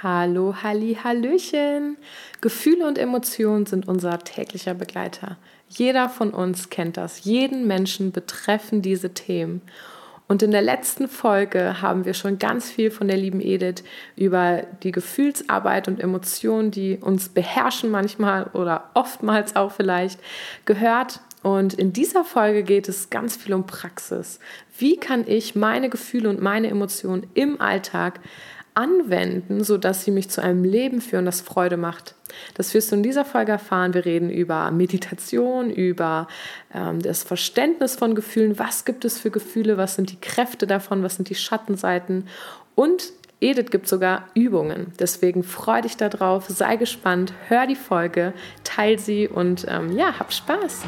Hallo, Halli, Hallöchen. Gefühle und Emotionen sind unser täglicher Begleiter. Jeder von uns kennt das. Jeden Menschen betreffen diese Themen. Und in der letzten Folge haben wir schon ganz viel von der lieben Edith über die Gefühlsarbeit und Emotionen, die uns beherrschen manchmal oder oftmals auch vielleicht, gehört. Und in dieser Folge geht es ganz viel um Praxis. Wie kann ich meine Gefühle und meine Emotionen im Alltag anwenden, sodass sie mich zu einem Leben führen, das Freude macht. Das wirst du in dieser Folge erfahren. Wir reden über Meditation, über ähm, das Verständnis von Gefühlen. Was gibt es für Gefühle? Was sind die Kräfte davon? Was sind die Schattenseiten? Und Edith gibt sogar Übungen. Deswegen freu dich darauf, sei gespannt, hör die Folge, teil sie und ähm, ja, hab Spaß.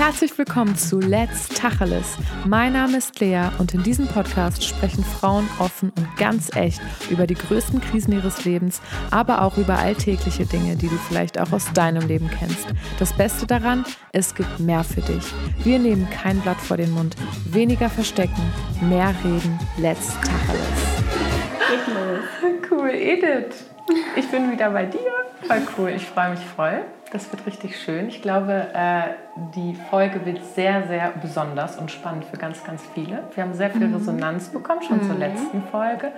Herzlich willkommen zu Let's Tacheles. Mein Name ist Lea und in diesem Podcast sprechen Frauen offen und ganz echt über die größten Krisen ihres Lebens, aber auch über alltägliche Dinge, die du vielleicht auch aus deinem Leben kennst. Das Beste daran, es gibt mehr für dich. Wir nehmen kein Blatt vor den Mund, weniger verstecken, mehr reden. Let's Tacheles. Cool, Edith. Ich bin wieder bei dir. Voll cool. Ich freue mich voll. Das wird richtig schön. Ich glaube, äh, die Folge wird sehr, sehr besonders und spannend für ganz, ganz viele. Wir haben sehr viel mhm. Resonanz bekommen, schon mhm. zur letzten Folge.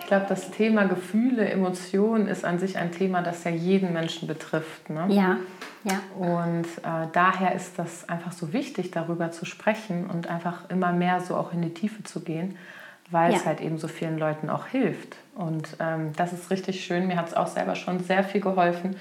Ich glaube, das Thema Gefühle, Emotionen ist an sich ein Thema, das ja jeden Menschen betrifft. Ne? Ja, ja. Und äh, daher ist das einfach so wichtig, darüber zu sprechen und einfach immer mehr so auch in die Tiefe zu gehen, weil ja. es halt eben so vielen Leuten auch hilft. Und ähm, das ist richtig schön. Mir hat es auch selber schon sehr viel geholfen.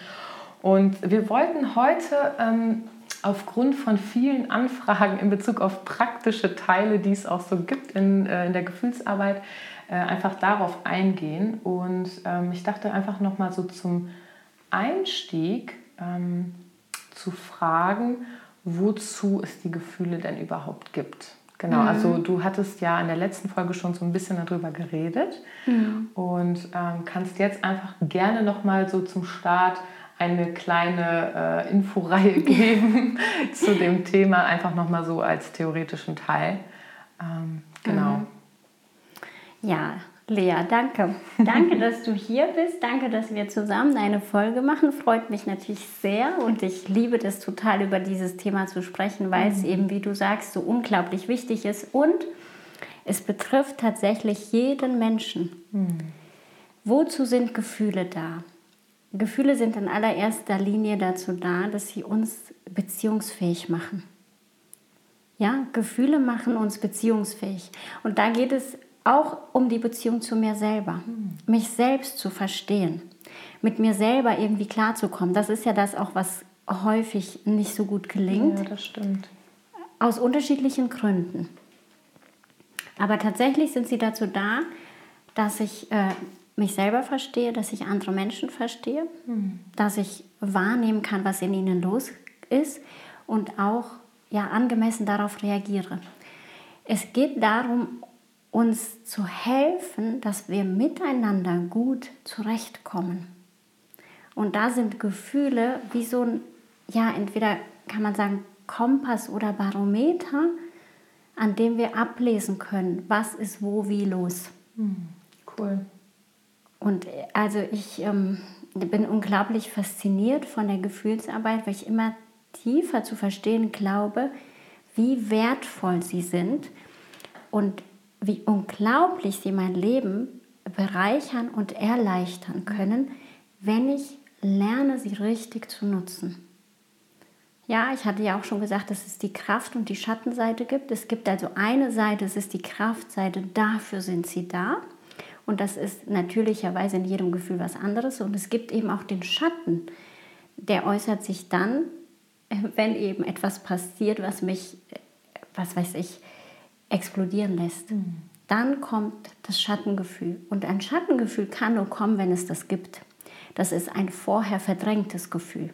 Und wir wollten heute ähm, aufgrund von vielen Anfragen in Bezug auf praktische Teile, die es auch so gibt in, äh, in der Gefühlsarbeit, äh, einfach darauf eingehen. Und ähm, ich dachte einfach nochmal so zum Einstieg ähm, zu fragen, wozu es die Gefühle denn überhaupt gibt. Genau, mhm. also du hattest ja in der letzten Folge schon so ein bisschen darüber geredet mhm. und ähm, kannst jetzt einfach gerne nochmal so zum Start eine kleine äh, Inforeihe geben zu dem Thema, einfach nochmal so als theoretischen Teil. Ähm, genau. Mhm. Ja, Lea, danke. Danke, dass du hier bist. Danke, dass wir zusammen eine Folge machen. Freut mich natürlich sehr und ich liebe das total, über dieses Thema zu sprechen, weil mhm. es eben, wie du sagst, so unglaublich wichtig ist und es betrifft tatsächlich jeden Menschen. Mhm. Wozu sind Gefühle da? Gefühle sind in allererster Linie dazu da, dass sie uns beziehungsfähig machen. Ja, Gefühle machen uns beziehungsfähig. Und da geht es auch um die Beziehung zu mir selber, mich selbst zu verstehen, mit mir selber irgendwie klarzukommen. Das ist ja das auch, was häufig nicht so gut gelingt. Ja, das stimmt. Aus unterschiedlichen Gründen. Aber tatsächlich sind sie dazu da, dass ich äh, mich selber verstehe, dass ich andere Menschen verstehe, mhm. dass ich wahrnehmen kann, was in ihnen los ist und auch ja, angemessen darauf reagiere. Es geht darum, uns zu helfen, dass wir miteinander gut zurechtkommen. Und da sind Gefühle wie so ein, ja, entweder kann man sagen Kompass oder Barometer, an dem wir ablesen können, was ist wo wie los. Hm, cool. Und also ich ähm, bin unglaublich fasziniert von der Gefühlsarbeit, weil ich immer tiefer zu verstehen glaube, wie wertvoll sie sind und wie unglaublich sie mein Leben bereichern und erleichtern können, wenn ich lerne, sie richtig zu nutzen. Ja, ich hatte ja auch schon gesagt, dass es die Kraft und die Schattenseite gibt. Es gibt also eine Seite, es ist die Kraftseite, dafür sind sie da. Und das ist natürlicherweise in jedem Gefühl was anderes. Und es gibt eben auch den Schatten, der äußert sich dann, wenn eben etwas passiert, was mich, was weiß ich, explodieren lässt. Mhm. Dann kommt das Schattengefühl. Und ein Schattengefühl kann nur kommen, wenn es das gibt. Das ist ein vorher verdrängtes Gefühl.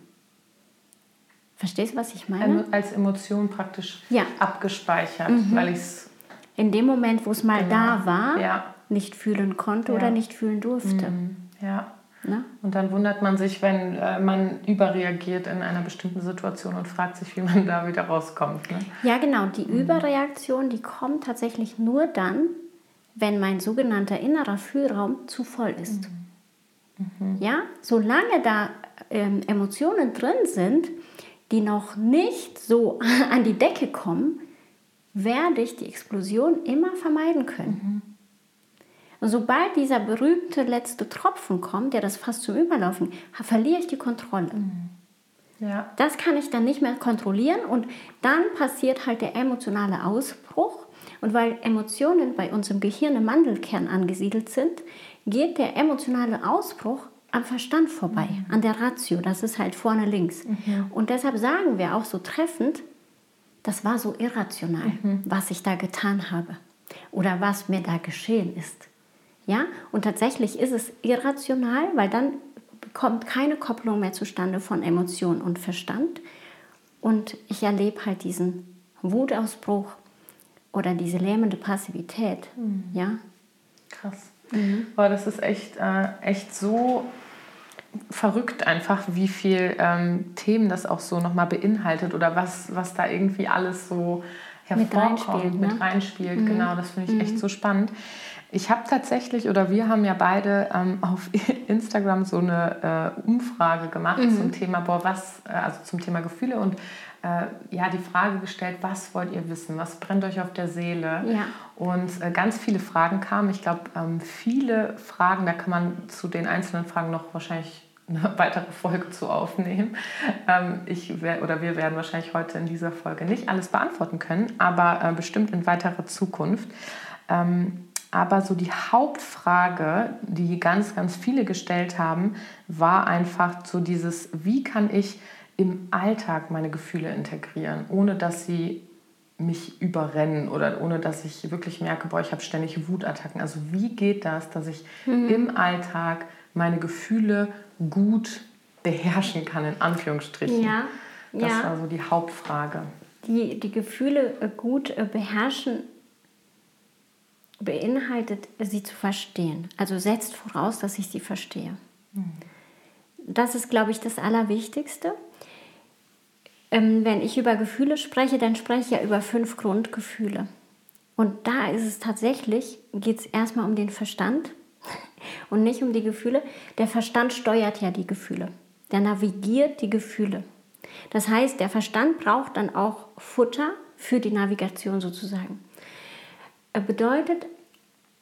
Verstehst du, was ich meine? Als Emotion praktisch ja. abgespeichert, mhm. weil ich es. In dem Moment, wo es mal genau. da war, ja nicht fühlen konnte ja. oder nicht fühlen durfte. Mhm. Ja. Ne? Und dann wundert man sich, wenn äh, man überreagiert in einer bestimmten Situation und fragt sich, wie man da wieder rauskommt. Ne? Ja, genau. Die mhm. Überreaktion, die kommt tatsächlich nur dann, wenn mein sogenannter innerer Fühlraum zu voll ist. Mhm. Ja, solange da ähm, Emotionen drin sind, die noch nicht so an die Decke kommen, werde ich die Explosion immer vermeiden können. Und sobald dieser berühmte letzte Tropfen kommt, der das fast zum Überlaufen, verliere ich die Kontrolle. Mhm. Ja. Das kann ich dann nicht mehr kontrollieren und dann passiert halt der emotionale Ausbruch. Und weil Emotionen bei uns im Gehirn im Mandelkern angesiedelt sind, geht der emotionale Ausbruch am Verstand vorbei, mhm. an der Ratio. Das ist halt vorne links. Mhm. Und deshalb sagen wir auch so treffend, das war so irrational, mhm. was ich da getan habe oder was mir da geschehen ist. Ja, und tatsächlich ist es irrational, weil dann kommt keine Kopplung mehr zustande von Emotion und Verstand. Und ich erlebe halt diesen Wutausbruch oder diese lähmende Passivität. Mhm. Ja. Krass. Mhm. Boah, das ist echt, äh, echt so verrückt einfach, wie viel ähm, Themen das auch so nochmal beinhaltet oder was, was da irgendwie alles so hervorkommt, mit reinspielt. Ne? reinspielt. Mhm. Genau, das finde ich echt mhm. so spannend. Ich habe tatsächlich, oder wir haben ja beide ähm, auf Instagram so eine äh, Umfrage gemacht mhm. zum Thema, boah, was, äh, also zum Thema Gefühle und äh, ja, die Frage gestellt, was wollt ihr wissen, was brennt euch auf der Seele? Ja. Und äh, ganz viele Fragen kamen. Ich glaube, ähm, viele Fragen, da kann man zu den einzelnen Fragen noch wahrscheinlich eine weitere Folge zu aufnehmen. Ähm, ich wär, oder wir werden wahrscheinlich heute in dieser Folge nicht alles beantworten können, aber äh, bestimmt in weiterer Zukunft. Ähm, aber so die Hauptfrage, die ganz, ganz viele gestellt haben, war einfach so dieses, wie kann ich im Alltag meine Gefühle integrieren, ohne dass sie mich überrennen oder ohne dass ich wirklich merke, boah, ich habe ständig Wutattacken. Also wie geht das, dass ich mhm. im Alltag meine Gefühle gut beherrschen kann, in Anführungsstrichen? Ja. Das ja. war so die Hauptfrage. Die, die Gefühle äh, gut äh, beherrschen beinhaltet, sie zu verstehen. Also setzt voraus, dass ich sie verstehe. Mhm. Das ist, glaube ich, das Allerwichtigste. Ähm, wenn ich über Gefühle spreche, dann spreche ich ja über fünf Grundgefühle. Und da ist es tatsächlich, geht es erstmal um den Verstand und nicht um die Gefühle. Der Verstand steuert ja die Gefühle. Der navigiert die Gefühle. Das heißt, der Verstand braucht dann auch Futter für die Navigation sozusagen bedeutet,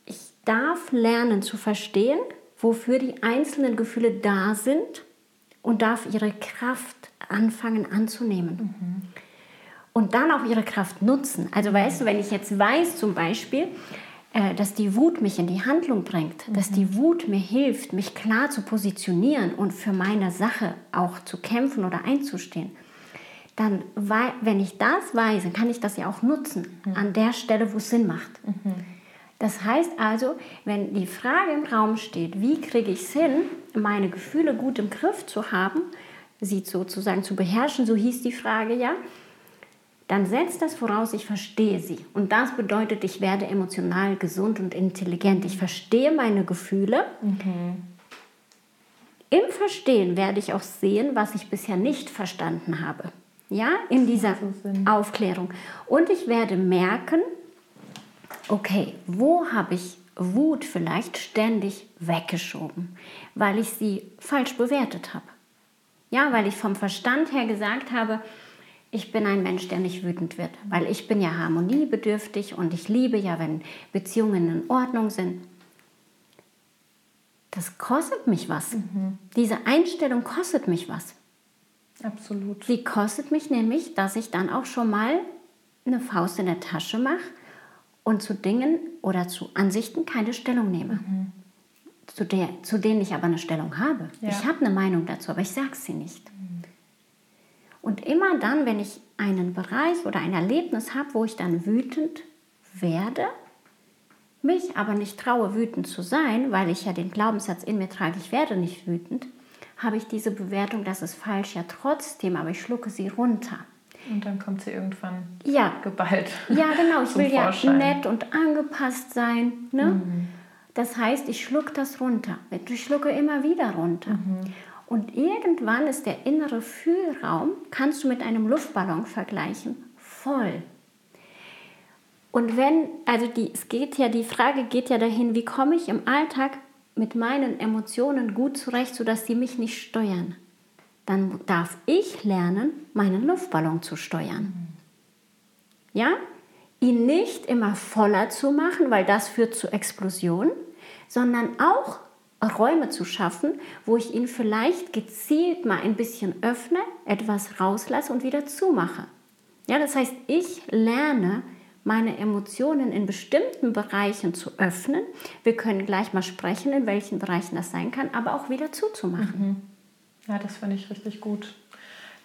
ich darf lernen zu verstehen, wofür die einzelnen Gefühle da sind und darf ihre Kraft anfangen anzunehmen. Mhm. Und dann auch ihre Kraft nutzen. Also weißt du, wenn ich jetzt weiß zum Beispiel, äh, dass die Wut mich in die Handlung bringt, mhm. dass die Wut mir hilft, mich klar zu positionieren und für meine Sache auch zu kämpfen oder einzustehen, dann, wenn ich das weiß, dann kann ich das ja auch nutzen mhm. an der Stelle, wo es Sinn macht. Mhm. Das heißt also, wenn die Frage im Raum steht, wie kriege ich es hin, meine Gefühle gut im Griff zu haben, sie sozusagen zu beherrschen, so hieß die Frage ja, dann setzt das voraus, ich verstehe sie. Und das bedeutet, ich werde emotional gesund und intelligent. Ich verstehe meine Gefühle. Mhm. Im Verstehen werde ich auch sehen, was ich bisher nicht verstanden habe ja, in dieser Aufklärung. Und ich werde merken, okay, wo habe ich Wut vielleicht ständig weggeschoben, weil ich sie falsch bewertet habe. Ja, weil ich vom Verstand her gesagt habe, ich bin ein Mensch, der nicht wütend wird, weil ich bin ja harmoniebedürftig und ich liebe ja, wenn Beziehungen in Ordnung sind. Das kostet mich was. Mhm. Diese Einstellung kostet mich was. Absolut. Sie kostet mich nämlich, dass ich dann auch schon mal eine Faust in der Tasche mache und zu Dingen oder zu Ansichten keine Stellung nehme. Mhm. Zu, der, zu denen ich aber eine Stellung habe. Ja. Ich habe eine Meinung dazu, aber ich sage sie nicht. Mhm. Und immer dann, wenn ich einen Bereich oder ein Erlebnis habe, wo ich dann wütend werde, mich aber nicht traue, wütend zu sein, weil ich ja den Glaubenssatz in mir trage, ich werde nicht wütend, habe ich diese Bewertung, das ist falsch, ja trotzdem, aber ich schlucke sie runter. Und dann kommt sie irgendwann ja. geballt. Ja, genau. Ich will Vorschein. ja nett und angepasst sein. Ne? Mhm. Das heißt, ich schlucke das runter. Ich schlucke immer wieder runter. Mhm. Und irgendwann ist der innere Fühlraum, kannst du mit einem Luftballon vergleichen, voll. Und wenn, also die, es geht ja, die Frage geht ja dahin, wie komme ich im Alltag mit meinen Emotionen gut zurecht, sodass sie mich nicht steuern? Dann darf ich lernen, meinen Luftballon zu steuern. Ja? Ihn nicht immer voller zu machen, weil das führt zu Explosionen, sondern auch Räume zu schaffen, wo ich ihn vielleicht gezielt mal ein bisschen öffne, etwas rauslasse und wieder zumache. Ja, das heißt, ich lerne meine Emotionen in bestimmten Bereichen zu öffnen. Wir können gleich mal sprechen, in welchen Bereichen das sein kann, aber auch wieder zuzumachen. Mhm. Ja, das finde ich richtig gut.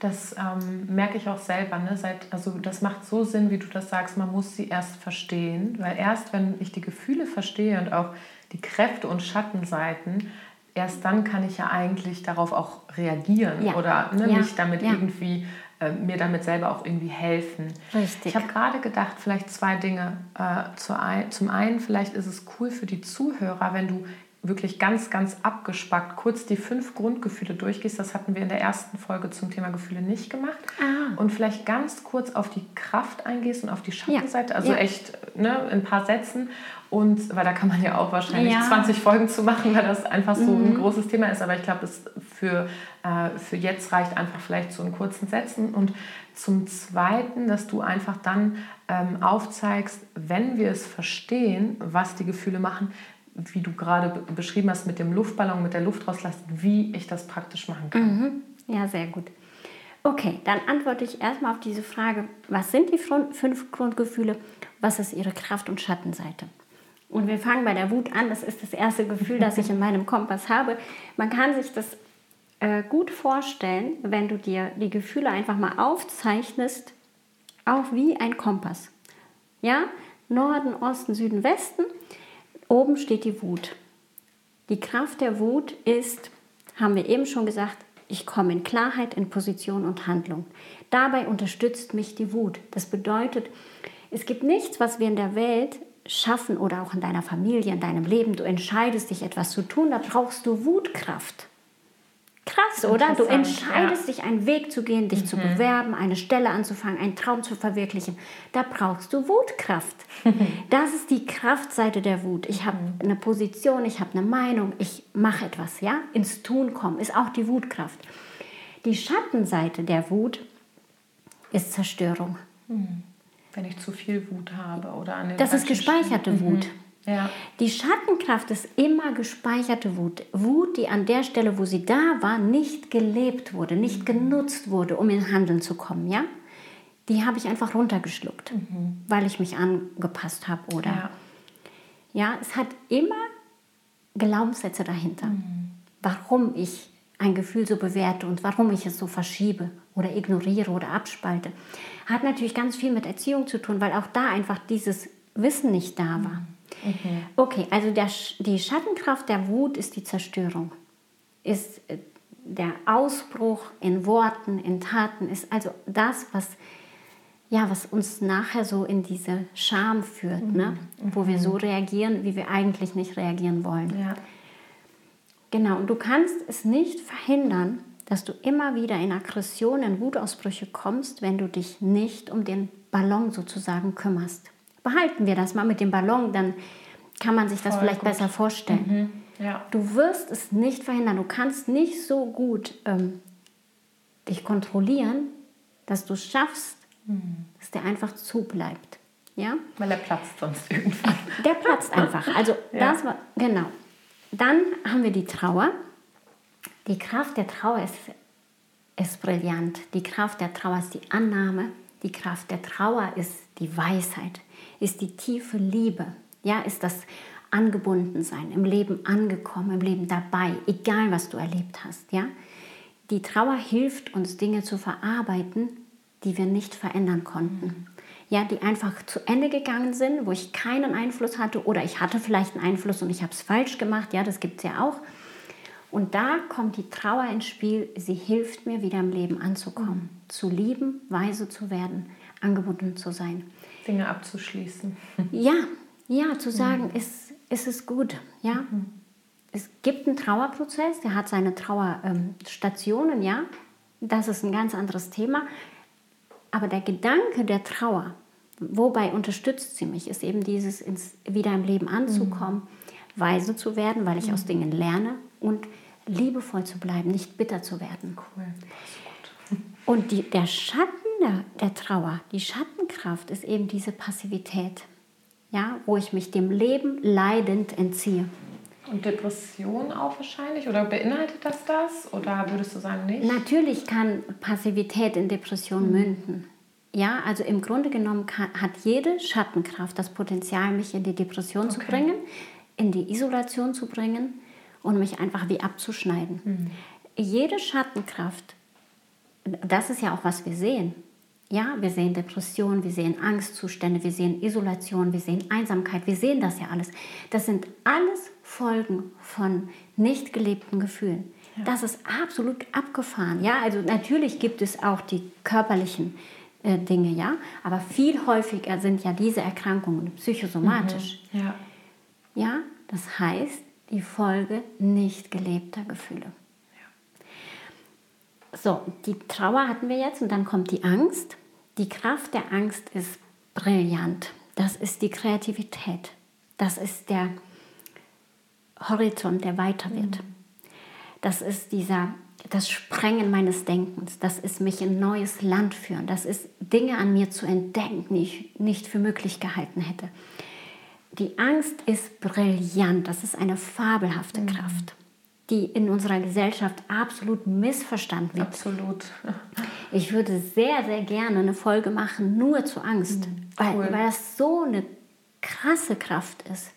Das ähm, merke ich auch selber. Ne? Seit, also das macht so Sinn, wie du das sagst. Man muss sie erst verstehen, weil erst wenn ich die Gefühle verstehe und auch die Kräfte und Schattenseiten, erst dann kann ich ja eigentlich darauf auch reagieren ja. oder ne, ja. mich damit ja. irgendwie äh, mir damit selber auch irgendwie helfen. Richtig. Ich habe gerade gedacht, vielleicht zwei Dinge. Äh, zu ein, zum einen, vielleicht ist es cool für die Zuhörer, wenn du wirklich ganz, ganz abgespackt kurz die fünf Grundgefühle durchgehst. Das hatten wir in der ersten Folge zum Thema Gefühle nicht gemacht. Ah. Und vielleicht ganz kurz auf die Kraft eingehst und auf die Schattenseite. Ja. Also ja. echt ne, in ein paar Sätzen. Und weil da kann man ja auch wahrscheinlich ja. 20 Folgen zu machen, weil das einfach so mhm. ein großes Thema ist. Aber ich glaube, für, äh, für jetzt reicht einfach vielleicht so in kurzen Sätzen. Und zum Zweiten, dass du einfach dann ähm, aufzeigst, wenn wir es verstehen, was die Gefühle machen, wie du gerade beschrieben hast, mit dem Luftballon, mit der Luft rauslassen, wie ich das praktisch machen kann. Mhm. Ja, sehr gut. Okay, dann antworte ich erstmal auf diese Frage, was sind die fünf Grundgefühle, was ist ihre Kraft- und Schattenseite? Und wir fangen bei der Wut an, das ist das erste Gefühl, das ich in meinem Kompass habe. Man kann sich das äh, gut vorstellen, wenn du dir die Gefühle einfach mal aufzeichnest, auch wie ein Kompass. Ja, Norden, Osten, Süden, Westen. Oben steht die Wut. Die Kraft der Wut ist, haben wir eben schon gesagt, ich komme in Klarheit, in Position und Handlung. Dabei unterstützt mich die Wut. Das bedeutet, es gibt nichts, was wir in der Welt schaffen oder auch in deiner Familie, in deinem Leben. Du entscheidest dich etwas zu tun, da brauchst du Wutkraft. Krass, oder? Du entscheidest ja. dich, einen Weg zu gehen, dich mhm. zu bewerben, eine Stelle anzufangen, einen Traum zu verwirklichen. Da brauchst du Wutkraft. das ist die Kraftseite der Wut. Ich habe mhm. eine Position, ich habe eine Meinung, ich mache etwas, ja? Ins Tun kommen ist auch die Wutkraft. Die Schattenseite der Wut ist Zerstörung. Mhm. Wenn ich zu viel Wut habe oder an den Das ist gespeicherte Wut. Mhm. Ja. Die Schattenkraft ist immer gespeicherte Wut. Wut, die an der Stelle, wo sie da war, nicht gelebt wurde, nicht mhm. genutzt wurde, um in Handeln zu kommen. Ja? Die habe ich einfach runtergeschluckt, mhm. weil ich mich angepasst habe. Oder ja. ja, es hat immer Glaubenssätze dahinter, mhm. warum ich ein Gefühl so bewerte und warum ich es so verschiebe oder ignoriere oder abspalte. Hat natürlich ganz viel mit Erziehung zu tun, weil auch da einfach dieses Wissen nicht da war. Mhm. Mhm. Okay, also der, die Schattenkraft der Wut ist die Zerstörung, ist äh, der Ausbruch in Worten, in Taten, ist also das, was, ja, was uns nachher so in diese Scham führt, mhm. ne? wo wir so mhm. reagieren, wie wir eigentlich nicht reagieren wollen. Ja. Genau, und du kannst es nicht verhindern, dass du immer wieder in Aggressionen, Wutausbrüche kommst, wenn du dich nicht um den Ballon sozusagen kümmerst behalten wir das mal mit dem Ballon, dann kann man sich das Voll vielleicht gut. besser vorstellen. Mhm. Ja. Du wirst es nicht verhindern. Du kannst nicht so gut ähm, dich kontrollieren, dass du schaffst, mhm. dass der einfach zubleibt. Ja? Weil er platzt sonst irgendwann. Der platzt einfach. Also ja. das war, genau. Dann haben wir die Trauer. Die Kraft der Trauer ist, ist brillant. Die Kraft der Trauer ist die Annahme. Die Kraft der Trauer ist die Weisheit ist die tiefe Liebe. Ja, ist das Angebundensein, im Leben angekommen, im Leben dabei, egal was du erlebt hast. Ja, die Trauer hilft uns Dinge zu verarbeiten, die wir nicht verändern konnten. Ja, die einfach zu Ende gegangen sind, wo ich keinen Einfluss hatte oder ich hatte vielleicht einen Einfluss und ich habe es falsch gemacht. Ja, das gibt es ja auch. Und da kommt die Trauer ins Spiel. Sie hilft mir, wieder im Leben anzukommen, mhm. zu lieben, weise zu werden, angebunden zu sein. Dinge abzuschließen. Ja, ja, zu sagen, mhm. ist, ist es gut. Ja? Mhm. Es gibt einen Trauerprozess, der hat seine Trauerstationen, ähm, ja. Das ist ein ganz anderes Thema. Aber der Gedanke der Trauer, wobei unterstützt sie mich, ist eben dieses ins, wieder im Leben anzukommen, mhm. Weise zu werden, weil ich mhm. aus Dingen lerne und liebevoll zu bleiben, nicht bitter zu werden. Cool. Und die, der Schatten der, der Trauer, die Schattenkraft ist eben diese Passivität, ja, wo ich mich dem Leben leidend entziehe. Und Depression auch wahrscheinlich? Oder beinhaltet das das? Oder würdest du sagen nicht? Natürlich kann Passivität in Depression mhm. münden. Ja, also im Grunde genommen kann, hat jede Schattenkraft das Potenzial, mich in die Depression okay. zu bringen, in die Isolation zu bringen und mich einfach wie abzuschneiden. Mhm. Jede Schattenkraft, das ist ja auch, was wir sehen. Ja, wir sehen Depressionen, wir sehen Angstzustände, wir sehen Isolation, wir sehen Einsamkeit, wir sehen das ja alles. Das sind alles Folgen von nicht gelebten Gefühlen. Ja. Das ist absolut abgefahren. Ja, also natürlich gibt es auch die körperlichen äh, Dinge, ja, aber viel häufiger sind ja diese Erkrankungen psychosomatisch. Mhm. Ja. Ja, das heißt, die Folge nicht gelebter Gefühle. So, die Trauer hatten wir jetzt und dann kommt die Angst. Die Kraft der Angst ist brillant. Das ist die Kreativität. Das ist der Horizont, der weiter wird. Das ist dieser, das Sprengen meines Denkens. Das ist mich in neues Land führen. Das ist Dinge an mir zu entdecken, die ich nicht für möglich gehalten hätte. Die Angst ist brillant. Das ist eine fabelhafte mhm. Kraft die in unserer Gesellschaft absolut missverstanden wird. Absolut. Ich würde sehr, sehr gerne eine Folge machen nur zu Angst, mhm, cool. weil, weil das so eine krasse Kraft ist.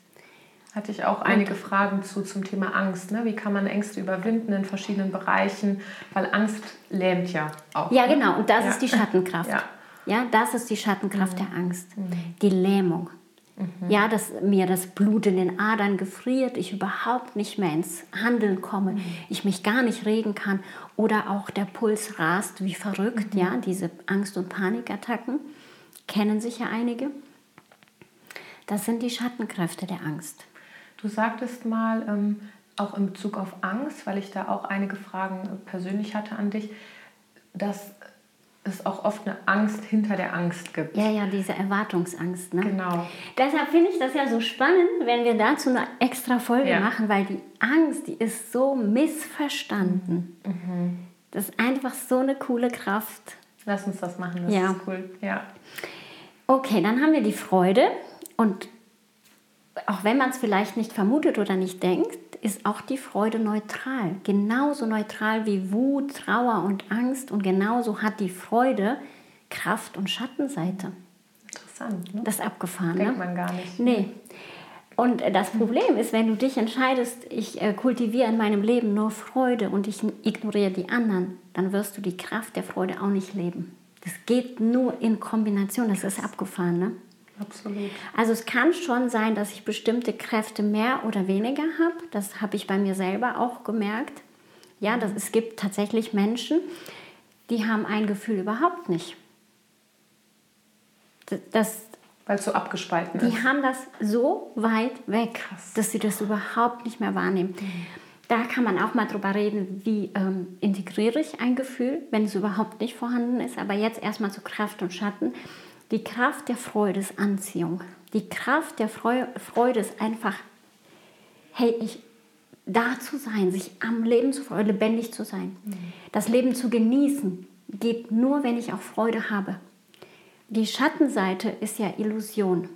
Hatte ich auch einige und, Fragen zu zum Thema Angst. Ne? Wie kann man Ängste überwinden in verschiedenen Bereichen? Weil Angst lähmt ja auch. Ja, ne? genau. Und das ja. ist die Schattenkraft. Ja. ja, das ist die Schattenkraft mhm. der Angst. Mhm. Die Lähmung. Mhm. Ja, dass mir das Blut in den Adern gefriert, ich überhaupt nicht mehr ins Handeln komme, mhm. ich mich gar nicht regen kann oder auch der Puls rast wie verrückt. Mhm. Ja, diese Angst- und Panikattacken kennen sicher einige. Das sind die Schattenkräfte der Angst. Du sagtest mal, ähm, auch in Bezug auf Angst, weil ich da auch einige Fragen persönlich hatte an dich, dass es auch oft eine Angst hinter der Angst gibt. Ja, ja, diese Erwartungsangst. Ne? Genau. Deshalb finde ich das ja so spannend, wenn wir dazu eine extra Folge ja. machen, weil die Angst, die ist so missverstanden. Mhm. Das ist einfach so eine coole Kraft. Lass uns das machen, das ja. ist cool. Ja. Okay, dann haben wir die Freude und auch wenn man es vielleicht nicht vermutet oder nicht denkt, ist auch die Freude neutral. Genauso neutral wie Wut, Trauer und Angst. Und genauso hat die Freude Kraft- und Schattenseite. Interessant. Ne? Das ist abgefahren. Denkt ne? man gar nicht. Nee. Und das Problem ist, wenn du dich entscheidest, ich äh, kultiviere in meinem Leben nur Freude und ich ignoriere die anderen, dann wirst du die Kraft der Freude auch nicht leben. Das geht nur in Kombination, das ist abgefahren. Ne? Absolut. Also es kann schon sein, dass ich bestimmte Kräfte mehr oder weniger habe. Das habe ich bei mir selber auch gemerkt. Ja, dass es gibt tatsächlich Menschen, die haben ein Gefühl überhaupt nicht. Das, Weil es so abgespalten die ist. Die haben das so weit weg, Krass. dass sie das überhaupt nicht mehr wahrnehmen. Mhm. Da kann man auch mal drüber reden, wie ähm, integriere ich ein Gefühl, wenn es überhaupt nicht vorhanden ist. Aber jetzt erstmal zu Kraft und Schatten. Die Kraft der Freude ist Anziehung. Die Kraft der Freude ist einfach, hey, ich, da zu sein, sich am Leben zu freuen, lebendig zu sein. Mhm. Das Leben zu genießen geht nur, wenn ich auch Freude habe. Die Schattenseite ist ja Illusion.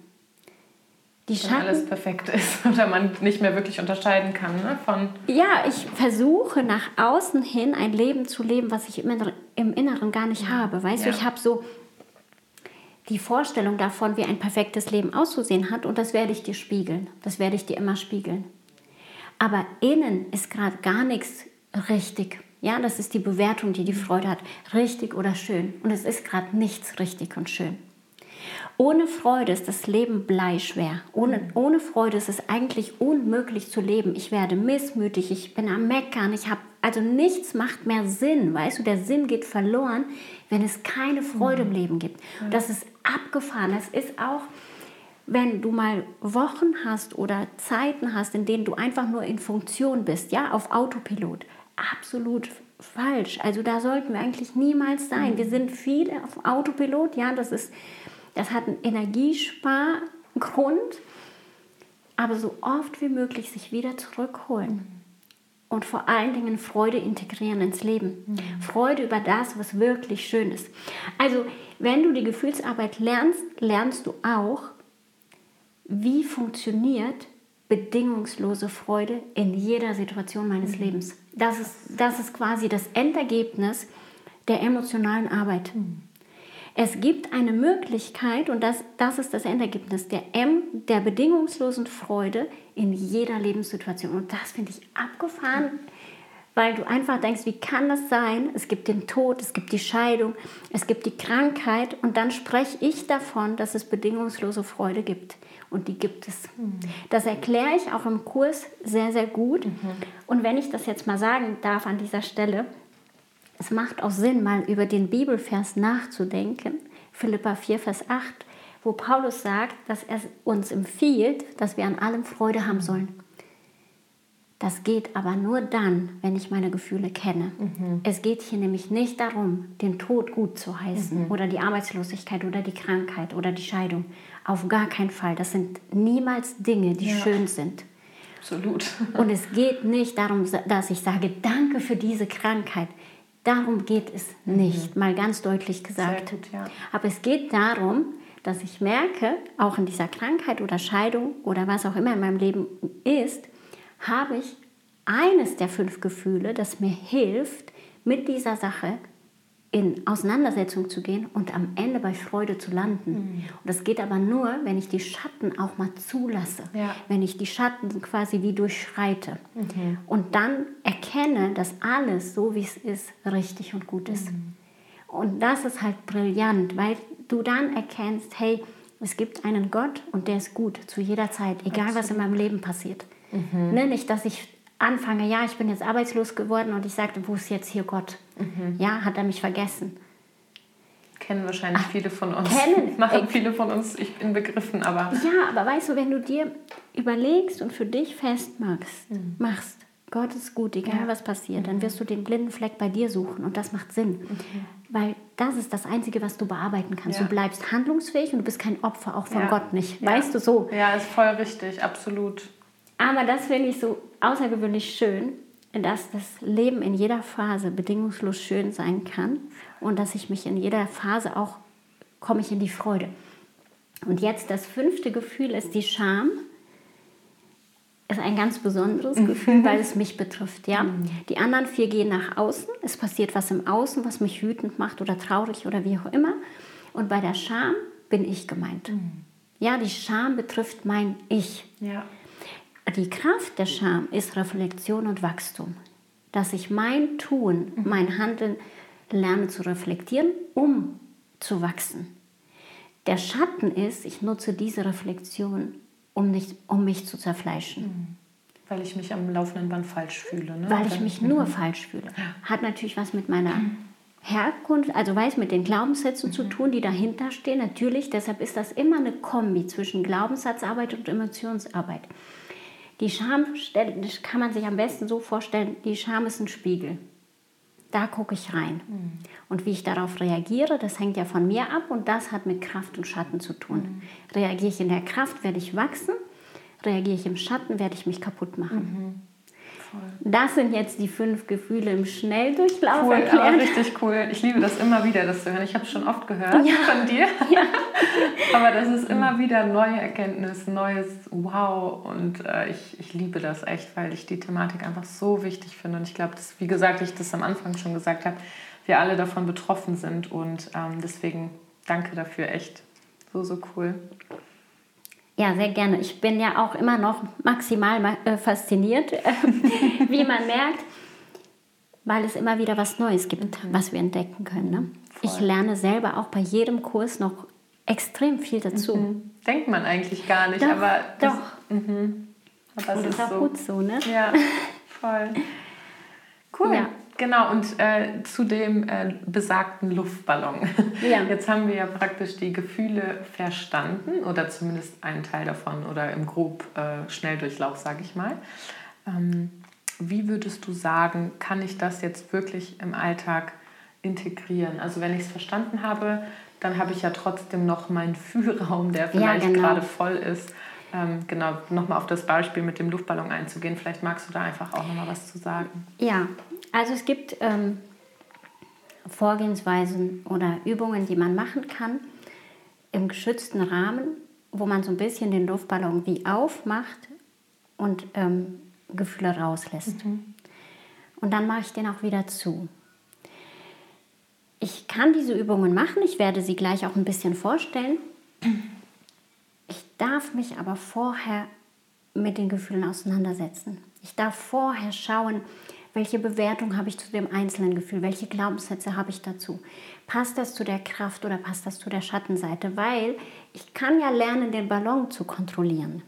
Die Schatten, Wenn alles perfekt ist oder man nicht mehr wirklich unterscheiden kann ne? von. Ja, ich versuche nach außen hin ein Leben zu leben, was ich im Inneren, im Inneren gar nicht habe. Weißt ja. du, ich habe so die Vorstellung davon, wie ein perfektes Leben auszusehen hat und das werde ich dir spiegeln. Das werde ich dir immer spiegeln. Aber innen ist gerade gar nichts richtig. Ja, das ist die Bewertung, die die Freude hat. Richtig oder schön. Und es ist gerade nichts richtig und schön. Ohne Freude ist das Leben bleischwer. Ohne, ohne Freude ist es eigentlich unmöglich zu leben. Ich werde missmütig, ich bin am Meckern, ich habe, also nichts macht mehr Sinn, weißt du, der Sinn geht verloren, wenn es keine Freude im Leben gibt. Und das ist abgefahren. Das ist auch, wenn du mal Wochen hast oder Zeiten hast, in denen du einfach nur in Funktion bist, ja, auf Autopilot. Absolut falsch. Also da sollten wir eigentlich niemals sein. Wir sind viel auf Autopilot, ja, das ist Das hat einen Energiespargrund, aber so oft wie möglich sich wieder zurückholen. Und vor allen Dingen Freude integrieren ins Leben. Mhm. Freude über das, was wirklich schön ist. Also, wenn du die Gefühlsarbeit lernst, lernst du auch, wie funktioniert bedingungslose Freude in jeder Situation meines mhm. Lebens. Das ist, das ist quasi das Endergebnis der emotionalen Arbeit. Mhm. Es gibt eine Möglichkeit, und das, das ist das Endergebnis der M, der bedingungslosen Freude in jeder Lebenssituation. Und das finde ich abgefahren, weil du einfach denkst, wie kann das sein? Es gibt den Tod, es gibt die Scheidung, es gibt die Krankheit und dann spreche ich davon, dass es bedingungslose Freude gibt. Und die gibt es. Das erkläre ich auch im Kurs sehr, sehr gut. Und wenn ich das jetzt mal sagen darf an dieser Stelle, es macht auch Sinn, mal über den Bibelvers nachzudenken, Philippa 4, Vers 8, wo Paulus sagt, dass er uns empfiehlt, dass wir an allem Freude haben sollen. Das geht aber nur dann, wenn ich meine Gefühle kenne. Mhm. Es geht hier nämlich nicht darum, den Tod gut zu heißen mhm. oder die Arbeitslosigkeit oder die Krankheit oder die Scheidung. Auf gar keinen Fall. Das sind niemals Dinge, die ja. schön sind. Absolut. Und es geht nicht darum, dass ich sage, danke für diese Krankheit. Darum geht es nicht, mhm. mal ganz deutlich gesagt. Gut, ja. Aber es geht darum, dass ich merke, auch in dieser Krankheit oder Scheidung oder was auch immer in meinem Leben ist, habe ich eines der fünf Gefühle, das mir hilft, mit dieser Sache in Auseinandersetzung zu gehen und am Ende bei Freude zu landen. Mhm. Und das geht aber nur, wenn ich die Schatten auch mal zulasse, ja. wenn ich die Schatten quasi wie durchschreite mhm. und dann erkenne, dass alles so wie es ist richtig und gut ist. Mhm. Und das ist halt brillant, weil du dann erkennst, hey, es gibt einen Gott und der ist gut zu jeder Zeit, egal Absolut. was in meinem Leben passiert. Mhm. Ne, nicht, dass ich anfange, ja, ich bin jetzt arbeitslos geworden und ich sagte, wo ist jetzt hier Gott? Mhm. Ja, hat er mich vergessen? Kennen wahrscheinlich Ach, viele von uns. Kennen. Machen viele von uns ich bin begriffen, aber. Ja, aber weißt du, wenn du dir überlegst und für dich festmachst, mhm. machst, Gott ist gut, egal ja. was passiert, dann mhm. wirst du den blinden Fleck bei dir suchen und das macht Sinn. Mhm. Weil das ist das Einzige, was du bearbeiten kannst. Ja. Du bleibst handlungsfähig und du bist kein Opfer, auch von ja. Gott nicht. Weißt du so? Ja, ist voll richtig, absolut. Aber das finde ich so außergewöhnlich schön, dass das Leben in jeder Phase bedingungslos schön sein kann und dass ich mich in jeder Phase auch komme ich in die Freude. Und jetzt das fünfte Gefühl ist die Scham. Ist ein ganz besonderes mhm. Gefühl, weil es mich betrifft. Ja? Mhm. Die anderen vier gehen nach außen. Es passiert was im Außen, was mich wütend macht oder traurig oder wie auch immer. Und bei der Scham bin ich gemeint. Mhm. Ja, die Scham betrifft mein Ich. Ja. Die Kraft der Scham ist Reflexion und Wachstum. Dass ich mein Tun, mhm. mein Handeln lerne zu reflektieren, um zu wachsen. Der Schatten ist, ich nutze diese Reflexion, um, nicht, um mich zu zerfleischen. Mhm. Weil ich mich am laufenden Band falsch fühle. Ne? Weil ich mich nur mhm. falsch fühle. Hat natürlich was mit meiner. Herkunft, also weiß mit den Glaubenssätzen mhm. zu tun, die dahinter stehen. Natürlich, deshalb ist das immer eine Kombi zwischen Glaubenssatzarbeit und Emotionsarbeit. Die Scham kann man sich am besten so vorstellen, die Scham ist ein Spiegel. Da gucke ich rein. Mhm. Und wie ich darauf reagiere, das hängt ja von mir ab und das hat mit Kraft und Schatten zu tun. Mhm. Reagiere ich in der Kraft, werde ich wachsen. Reagiere ich im Schatten, werde ich mich kaputt machen. Das sind jetzt die fünf Gefühle im Schnelldurchlauf. Cool, aber richtig cool. Ich liebe das immer wieder, das zu hören. Ich habe es schon oft gehört ja. von dir. Ja. aber das ist immer wieder neue Erkenntnis, neues Wow. Und äh, ich, ich liebe das echt, weil ich die Thematik einfach so wichtig finde. Und ich glaube, wie gesagt, ich das am Anfang schon gesagt habe, wir alle davon betroffen sind. Und ähm, deswegen danke dafür echt. So, so cool. Ja, sehr gerne. Ich bin ja auch immer noch maximal äh, fasziniert, wie man merkt, weil es immer wieder was Neues gibt, mhm. was wir entdecken können. Ne? Ich lerne selber auch bei jedem Kurs noch extrem viel dazu. Mhm. Denkt man eigentlich gar nicht, doch, aber das, doch. Mhm. Aber es ist, ist auch so. gut so, ne? Ja, voll. Cool. Ja. Genau, und äh, zu dem äh, besagten Luftballon. Ja. Jetzt haben wir ja praktisch die Gefühle verstanden oder zumindest einen Teil davon oder im grob äh, Schnelldurchlauf, sage ich mal. Ähm, wie würdest du sagen, kann ich das jetzt wirklich im Alltag integrieren? Also wenn ich es verstanden habe, dann habe ich ja trotzdem noch meinen Fühlraum, der vielleicht ja, genau. gerade voll ist. Ähm, genau, nochmal auf das Beispiel mit dem Luftballon einzugehen. Vielleicht magst du da einfach auch nochmal was zu sagen. Ja, also es gibt ähm, Vorgehensweisen oder Übungen, die man machen kann im geschützten Rahmen, wo man so ein bisschen den Luftballon wie aufmacht und ähm, Gefühle rauslässt. Mhm. Und dann mache ich den auch wieder zu. Ich kann diese Übungen machen, ich werde sie gleich auch ein bisschen vorstellen. Ich darf mich aber vorher mit den Gefühlen auseinandersetzen. Ich darf vorher schauen, welche Bewertung habe ich zu dem einzelnen Gefühl, welche Glaubenssätze habe ich dazu. Passt das zu der Kraft oder passt das zu der Schattenseite? Weil ich kann ja lernen, den Ballon zu kontrollieren.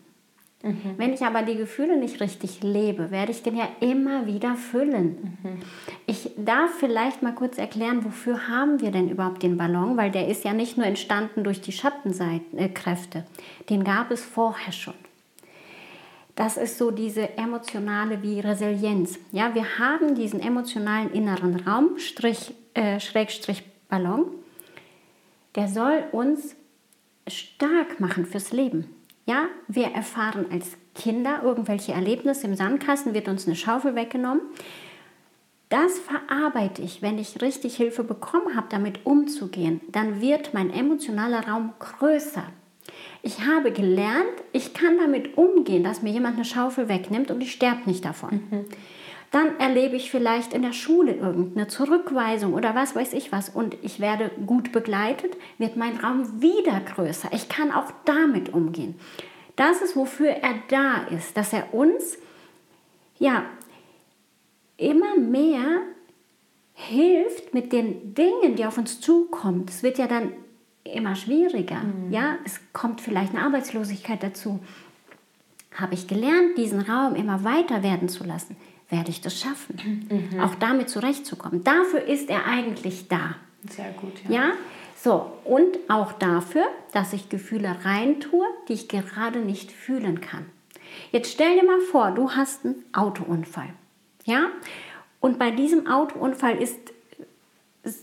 Mhm. Wenn ich aber die Gefühle nicht richtig lebe, werde ich den ja immer wieder füllen. Mhm. Ich darf vielleicht mal kurz erklären, wofür haben wir denn überhaupt den Ballon? Weil der ist ja nicht nur entstanden durch die Schattenkräfte, äh, den gab es vorher schon. Das ist so diese emotionale wie Resilienz. Ja, wir haben diesen emotionalen inneren Raum, Strich, äh, Schrägstrich Ballon, der soll uns stark machen fürs Leben. Ja, wir erfahren als Kinder irgendwelche Erlebnisse im Sandkasten, wird uns eine Schaufel weggenommen. Das verarbeite ich, wenn ich richtig Hilfe bekommen habe, damit umzugehen. Dann wird mein emotionaler Raum größer. Ich habe gelernt, ich kann damit umgehen, dass mir jemand eine Schaufel wegnimmt und ich sterbe nicht davon. Mhm. Dann erlebe ich vielleicht in der Schule irgendeine Zurückweisung oder was weiß ich was und ich werde gut begleitet, wird mein Raum wieder größer. Ich kann auch damit umgehen. Das ist, wofür er da ist, dass er uns ja immer mehr hilft mit den Dingen, die auf uns zukommen. Es wird ja dann immer schwieriger. Mhm. Ja, es kommt vielleicht eine Arbeitslosigkeit dazu. Habe ich gelernt, diesen Raum immer weiter werden zu lassen werde ich das schaffen, mhm. auch damit zurechtzukommen. Dafür ist er eigentlich da. Sehr gut, ja. ja. So, und auch dafür, dass ich Gefühle reintue, die ich gerade nicht fühlen kann. Jetzt stell dir mal vor, du hast einen Autounfall. Ja? Und bei diesem Autounfall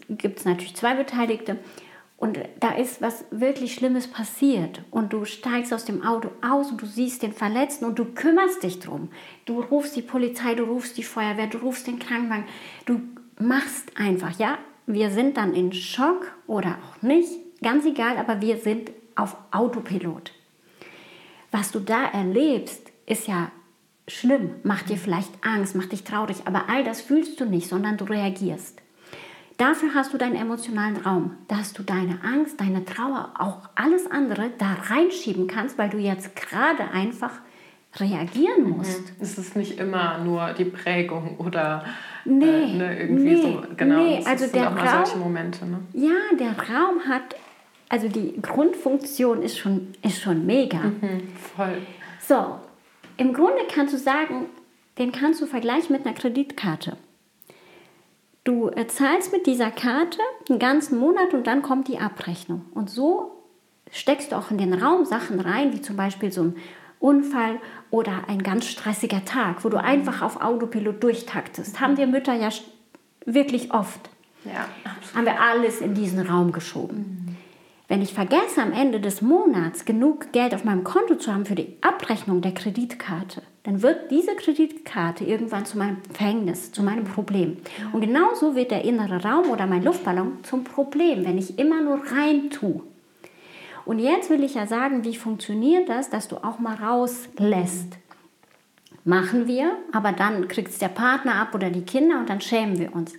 gibt es natürlich zwei Beteiligte und da ist was wirklich Schlimmes passiert und du steigst aus dem Auto aus und du siehst den Verletzten und du kümmerst dich drum. Du rufst die Polizei, du rufst die Feuerwehr, du rufst den Krankenwagen. Du machst einfach, ja. Wir sind dann in Schock oder auch nicht, ganz egal, aber wir sind auf Autopilot. Was du da erlebst, ist ja schlimm, macht dir vielleicht Angst, macht dich traurig, aber all das fühlst du nicht, sondern du reagierst. Dafür hast du deinen emotionalen Raum, dass du deine Angst, deine Trauer, auch alles andere da reinschieben kannst, weil du jetzt gerade einfach reagieren mhm. musst. Es ist nicht immer nur die Prägung oder nee, äh, ne, irgendwie nee, so. Genau, nee, also es der auch mal solche Momente. Ne? Ja, der Raum hat, also die Grundfunktion ist schon, ist schon mega. Mhm, voll. So, im Grunde kannst du sagen, den kannst du vergleichen mit einer Kreditkarte. Du zahlst mit dieser Karte einen ganzen Monat und dann kommt die Abrechnung. Und so steckst du auch in den Raum Sachen rein, wie zum Beispiel so ein Unfall oder ein ganz stressiger Tag, wo du einfach auf Autopilot durchtaktest. Haben wir Mütter ja wirklich oft. Ja, absolut. Haben wir alles in diesen Raum geschoben. Mhm. Wenn ich vergesse, am Ende des Monats genug Geld auf meinem Konto zu haben für die Abrechnung der Kreditkarte, dann wird diese Kreditkarte irgendwann zu meinem Verhängnis, zu meinem Problem. Und genauso wird der innere Raum oder mein Luftballon zum Problem, wenn ich immer nur rein tue. Und jetzt will ich ja sagen, wie funktioniert das, dass du auch mal rauslässt. Machen wir, aber dann kriegt es der Partner ab oder die Kinder und dann schämen wir uns.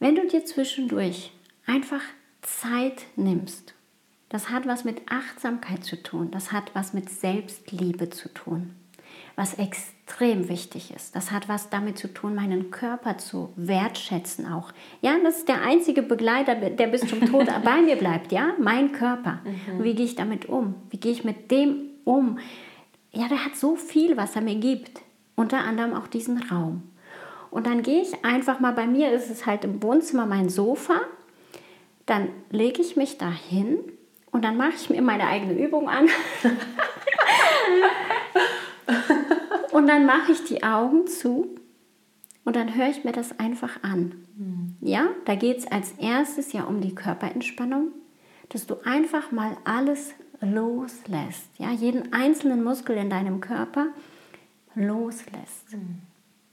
Wenn du dir zwischendurch einfach Zeit nimmst, das hat was mit Achtsamkeit zu tun, das hat was mit Selbstliebe zu tun was extrem wichtig ist. Das hat was damit zu tun, meinen Körper zu wertschätzen auch. Ja, das ist der einzige Begleiter, der bis zum Tod bei mir bleibt, ja, mein Körper. Mhm. Wie gehe ich damit um? Wie gehe ich mit dem um? Ja, der hat so viel, was er mir gibt. Unter anderem auch diesen Raum. Und dann gehe ich einfach mal, bei mir ist es halt im Wohnzimmer mein Sofa. Dann lege ich mich da hin und dann mache ich mir meine eigene Übung an. Und dann mache ich die Augen zu und dann höre ich mir das einfach an. Mhm. Ja, da geht es als erstes ja um die Körperentspannung. dass du einfach mal alles loslässt. Ja, jeden einzelnen Muskel in deinem Körper loslässt. Mhm.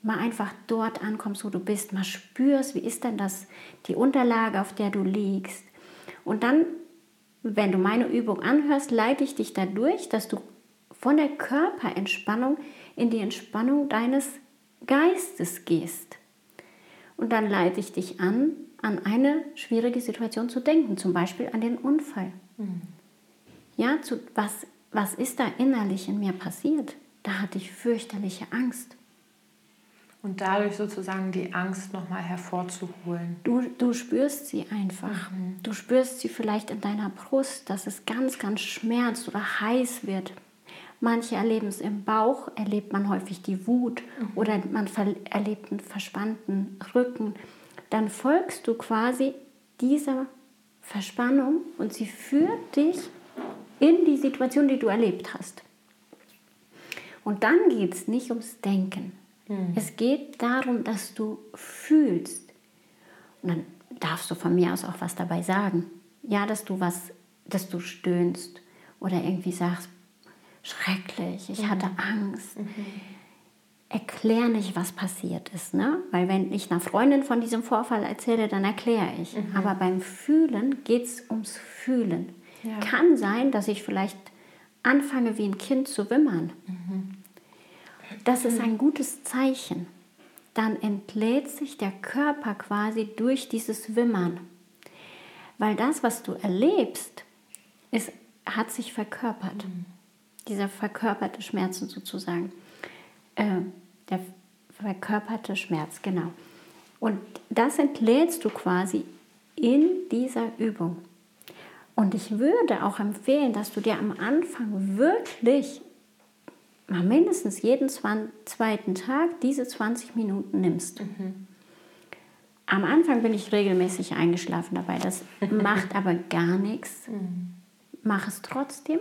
Mal einfach dort ankommst, wo du bist, mal spürst, wie ist denn das, die Unterlage, auf der du liegst. Und dann, wenn du meine Übung anhörst, leite ich dich dadurch, dass du von der Körperentspannung in die Entspannung deines Geistes gehst. Und dann leite ich dich an, an eine schwierige Situation zu denken, zum Beispiel an den Unfall. Mhm. Ja, zu, was, was ist da innerlich in mir passiert? Da hatte ich fürchterliche Angst. Und dadurch sozusagen die Angst nochmal hervorzuholen. Du, du spürst sie einfach. Mhm. Du spürst sie vielleicht in deiner Brust, dass es ganz, ganz schmerzt oder heiß wird. Manche erleben es im Bauch, erlebt man häufig die Wut mhm. oder man erlebt einen verspannten Rücken. Dann folgst du quasi dieser Verspannung und sie führt dich in die Situation, die du erlebt hast. Und dann geht es nicht ums Denken. Mhm. Es geht darum, dass du fühlst. Und dann darfst du von mir aus auch was dabei sagen. Ja, dass du was, dass du stöhnst oder irgendwie sagst, schrecklich, ich mhm. hatte Angst. Mhm. Erklär nicht, was passiert ist. Ne? Weil wenn ich einer Freundin von diesem Vorfall erzähle, dann erkläre ich. Mhm. Aber beim Fühlen geht es ums Fühlen. Ja. Kann sein, dass ich vielleicht anfange, wie ein Kind zu wimmern. Das ist ein gutes Zeichen. Dann entlädt sich der Körper quasi durch dieses Wimmern. Weil das, was du erlebst, ist, hat sich verkörpert. Mhm. Dieser verkörperte Schmerzen sozusagen. Äh, der verkörperte Schmerz, genau. Und das entlädst du quasi in dieser Übung. Und ich würde auch empfehlen, dass du dir am Anfang wirklich mal mindestens jeden zweiten Tag diese 20 Minuten nimmst. Mhm. Am Anfang bin ich regelmäßig eingeschlafen dabei. Das macht aber gar nichts. Mhm. Mach es trotzdem.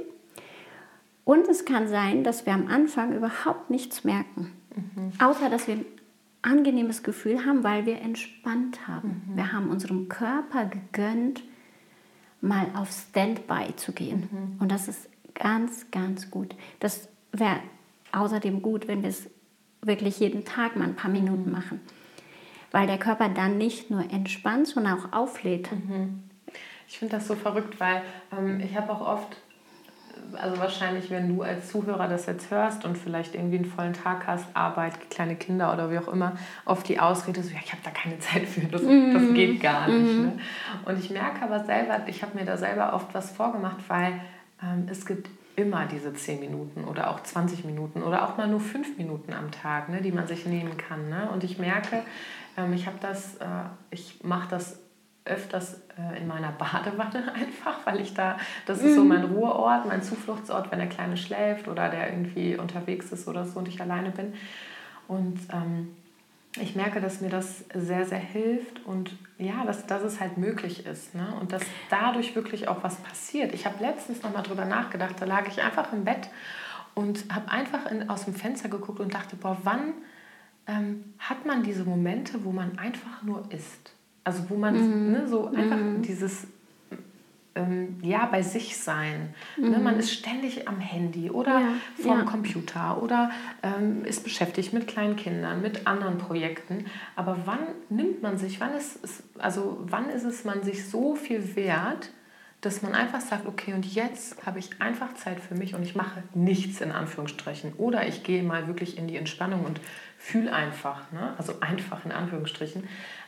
Und es kann sein, dass wir am Anfang überhaupt nichts merken. Mhm. Außer, dass wir ein angenehmes Gefühl haben, weil wir entspannt haben. Mhm. Wir haben unserem Körper gegönnt, mal auf Standby zu gehen. Mhm. Und das ist ganz, ganz gut. Das wäre außerdem gut, wenn wir es wirklich jeden Tag mal ein paar Minuten mhm. machen. Weil der Körper dann nicht nur entspannt, sondern auch auflädt. Mhm. Ich finde das so verrückt, weil ähm, ich habe auch oft, also wahrscheinlich, wenn du als Zuhörer das jetzt hörst und vielleicht irgendwie einen vollen Tag hast, Arbeit, kleine Kinder oder wie auch immer, oft die Ausrede so, ja, ich habe da keine Zeit für, das, mhm. das geht gar nicht. Mhm. Ne? Und ich merke aber selber, ich habe mir da selber oft was vorgemacht, weil ähm, es gibt immer diese 10 Minuten oder auch 20 Minuten oder auch mal nur 5 Minuten am Tag, ne, die man sich nehmen kann. Ne? Und ich merke, ähm, ich habe das, äh, ich mache das öfters äh, in meiner Badewanne einfach, weil ich da, das ist so mhm. mein Ruheort, mein Zufluchtsort, wenn der Kleine schläft oder der irgendwie unterwegs ist oder so und ich alleine bin. Und ähm, ich merke, dass mir das sehr, sehr hilft und ja, dass, dass es halt möglich ist ne? und dass dadurch wirklich auch was passiert. Ich habe letztens noch mal drüber nachgedacht, da lag ich einfach im Bett und habe einfach in, aus dem Fenster geguckt und dachte, boah, wann ähm, hat man diese Momente, wo man einfach nur ist? Also wo man mhm. ne, so einfach mhm. dieses ähm, ja, bei sich sein. Ne, mhm. Ne, man ist ständig am Handy oder ja, vorm ja. Computer oder ähm, ist beschäftigt mit kleinen Kindern, mit anderen Projekten. Aber wann nimmt man sich, wann ist es, also wann ist es man sich so viel wert, dass man einfach sagt, okay, und jetzt habe ich einfach Zeit für mich und ich mache nichts in Anführungsstrichen. Oder ich gehe mal wirklich in die Entspannung und fühle einfach, ne? also einfach in Anführungsstrichen.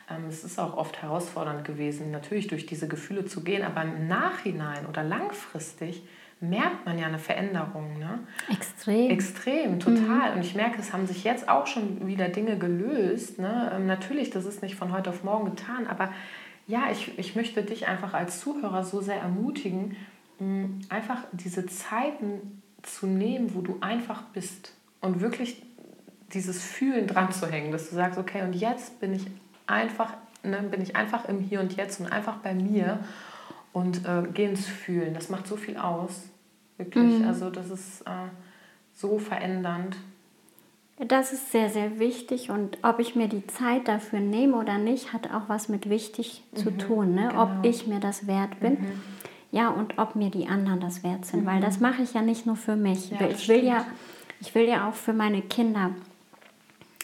Ähm, es ist auch oft herausfordernd gewesen, natürlich durch diese Gefühle zu gehen, aber im Nachhinein oder langfristig merkt man ja eine Veränderung. Ne? Extrem. Extrem, total. Mhm. Und ich merke, es haben sich jetzt auch schon wieder Dinge gelöst. Ne? Ähm, natürlich, das ist nicht von heute auf morgen getan, aber ja, ich, ich möchte dich einfach als Zuhörer so sehr ermutigen, einfach diese Zeiten zu nehmen, wo du einfach bist und wirklich dieses Fühlen dran zu hängen, dass du sagst, okay, und jetzt bin ich einfach, ne, bin ich einfach im Hier und Jetzt und einfach bei mir und äh, gehe ins Fühlen. Das macht so viel aus. Wirklich. Mhm. Also das ist äh, so verändernd. Das ist sehr, sehr wichtig und ob ich mir die Zeit dafür nehme oder nicht, hat auch was mit wichtig mhm, zu tun, ne? genau. ob ich mir das wert bin. Mhm. Ja, und ob mir die anderen das wert sind, mhm. weil das mache ich ja nicht nur für mich. Ja, ich, will ja, ich will ja auch für meine Kinder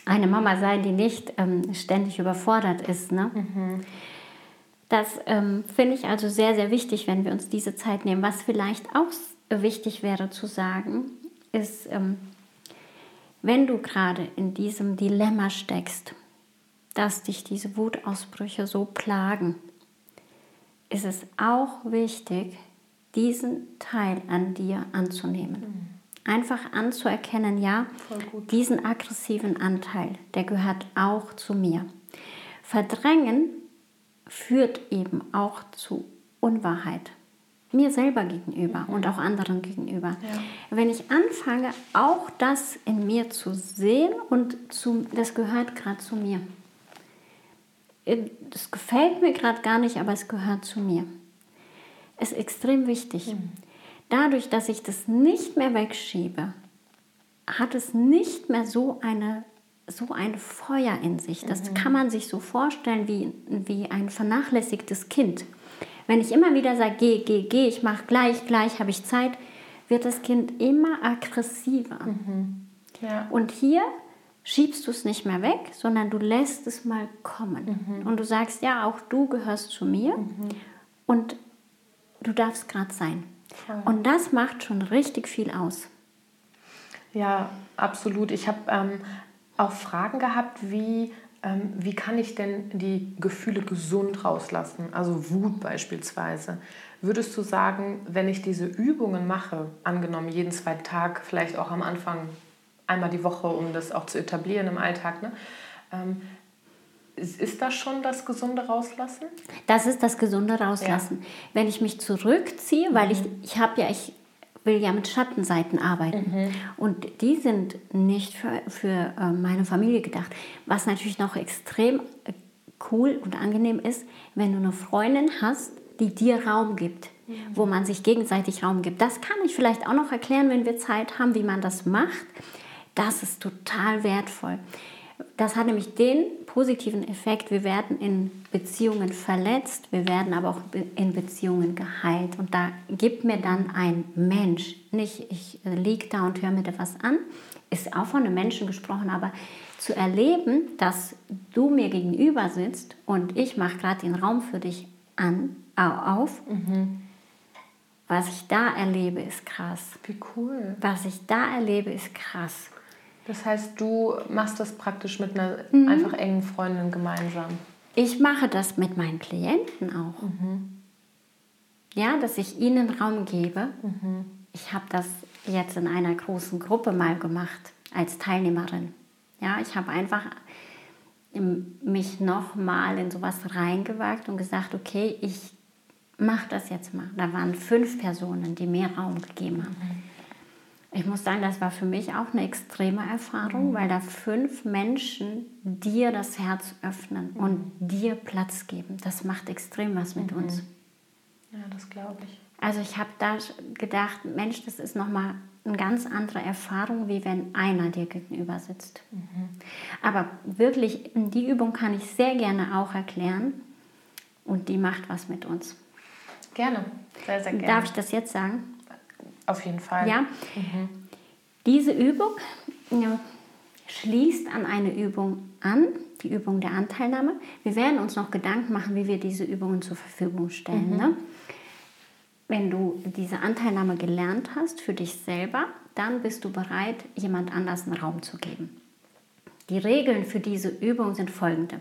eine Mama sein, die nicht ähm, ständig überfordert ist. Ne? Mhm. Das ähm, finde ich also sehr, sehr wichtig, wenn wir uns diese Zeit nehmen. Was vielleicht auch wichtig wäre zu sagen, ist, ähm, wenn du gerade in diesem Dilemma steckst, dass dich diese Wutausbrüche so plagen, ist es auch wichtig, diesen Teil an dir anzunehmen. Mhm. Einfach anzuerkennen, ja, diesen aggressiven Anteil, der gehört auch zu mir. Verdrängen führt eben auch zu Unwahrheit. Mir selber gegenüber mhm. und auch anderen gegenüber. Ja. Wenn ich anfange, auch das in mir zu sehen und zu, das gehört gerade zu mir. Äh, das gefällt mir gerade gar nicht, aber es gehört zu mir. Es ist extrem wichtig. Mhm. Dadurch, dass ich das nicht mehr wegschiebe, hat es nicht mehr so eine so ein Feuer in sich. Das mhm. kann man sich so vorstellen wie, wie ein vernachlässigtes Kind. Wenn ich immer wieder sage, geh, geh, geh, ich mache gleich, gleich habe ich Zeit, wird das Kind immer aggressiver. Mhm. Ja. Und hier schiebst du es nicht mehr weg, sondern du lässt es mal kommen. Mhm. Und du sagst, ja, auch du gehörst zu mir mhm. und du darfst gerade sein. Und das macht schon richtig viel aus. Ja, absolut. Ich habe ähm, auch Fragen gehabt, wie, ähm, wie kann ich denn die Gefühle gesund rauslassen? Also Wut beispielsweise. Würdest du sagen, wenn ich diese Übungen mache, angenommen jeden zweiten Tag, vielleicht auch am Anfang einmal die Woche, um das auch zu etablieren im Alltag. Ne? Ähm, ist das schon das gesunde Rauslassen? Das ist das gesunde Rauslassen. Ja. Wenn ich mich zurückziehe, weil mhm. ich, ich habe ja, ich will ja mit Schattenseiten arbeiten. Mhm. Und die sind nicht für, für äh, meine Familie gedacht. Was natürlich noch extrem äh, cool und angenehm ist, wenn du eine Freundin hast, die dir Raum gibt wo man sich gegenseitig Raum gibt. Das kann ich vielleicht auch noch erklären, wenn wir Zeit haben, wie man das macht. Das ist total wertvoll. Das hat nämlich den positiven Effekt, wir werden in Beziehungen verletzt, wir werden aber auch in Beziehungen geheilt. Und da gibt mir dann ein Mensch, nicht ich liege da und höre mir da was an, ist auch von einem Menschen gesprochen, aber zu erleben, dass du mir gegenüber sitzt und ich mache gerade den Raum für dich an, auf, mhm. was ich da erlebe, ist krass. Wie cool. Was ich da erlebe, ist krass. Das heißt, du machst das praktisch mit einer mhm. einfach engen Freundin gemeinsam. Ich mache das mit meinen Klienten auch. Mhm. Ja, dass ich ihnen Raum gebe. Mhm. Ich habe das jetzt in einer großen Gruppe mal gemacht als Teilnehmerin. Ja, ich habe einfach mich nochmal in sowas reingewagt und gesagt, okay, ich mache das jetzt mal. Da waren fünf Personen, die mir Raum gegeben haben. Ich muss sagen, das war für mich auch eine extreme Erfahrung, mhm. weil da fünf Menschen dir das Herz öffnen mhm. und dir Platz geben. Das macht extrem was mit mhm. uns. Ja, das glaube ich. Also ich habe da gedacht, Mensch, das ist nochmal eine ganz andere Erfahrung, wie wenn einer dir gegenüber sitzt. Mhm. Aber wirklich, die Übung kann ich sehr gerne auch erklären und die macht was mit uns. Gerne, sehr, sehr gerne. Darf ich das jetzt sagen? Auf jeden Fall. Ja. Mhm. Diese Übung ja, schließt an eine Übung an, die Übung der Anteilnahme. Wir werden uns noch Gedanken machen, wie wir diese Übungen zur Verfügung stellen. Mhm. Ne? Wenn du diese Anteilnahme gelernt hast für dich selber, dann bist du bereit, jemand anders einen Raum zu geben. Die Regeln für diese Übung sind folgende.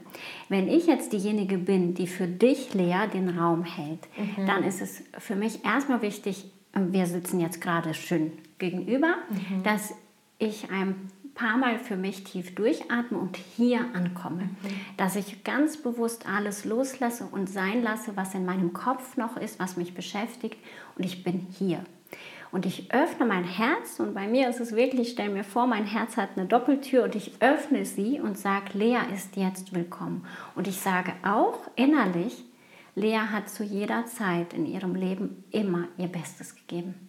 Wenn ich jetzt diejenige bin, die für dich, Lea, den Raum hält, mhm. dann ist es für mich erstmal wichtig, wir sitzen jetzt gerade schön gegenüber, mhm. dass ich ein paar Mal für mich tief durchatme und hier ankomme. Mhm. Dass ich ganz bewusst alles loslasse und sein lasse, was in meinem Kopf noch ist, was mich beschäftigt und ich bin hier. Und ich öffne mein Herz und bei mir ist es wirklich, stell mir vor, mein Herz hat eine Doppeltür und ich öffne sie und sage, Lea ist jetzt willkommen. Und ich sage auch innerlich, Lea hat zu jeder Zeit in ihrem Leben immer ihr Bestes gegeben.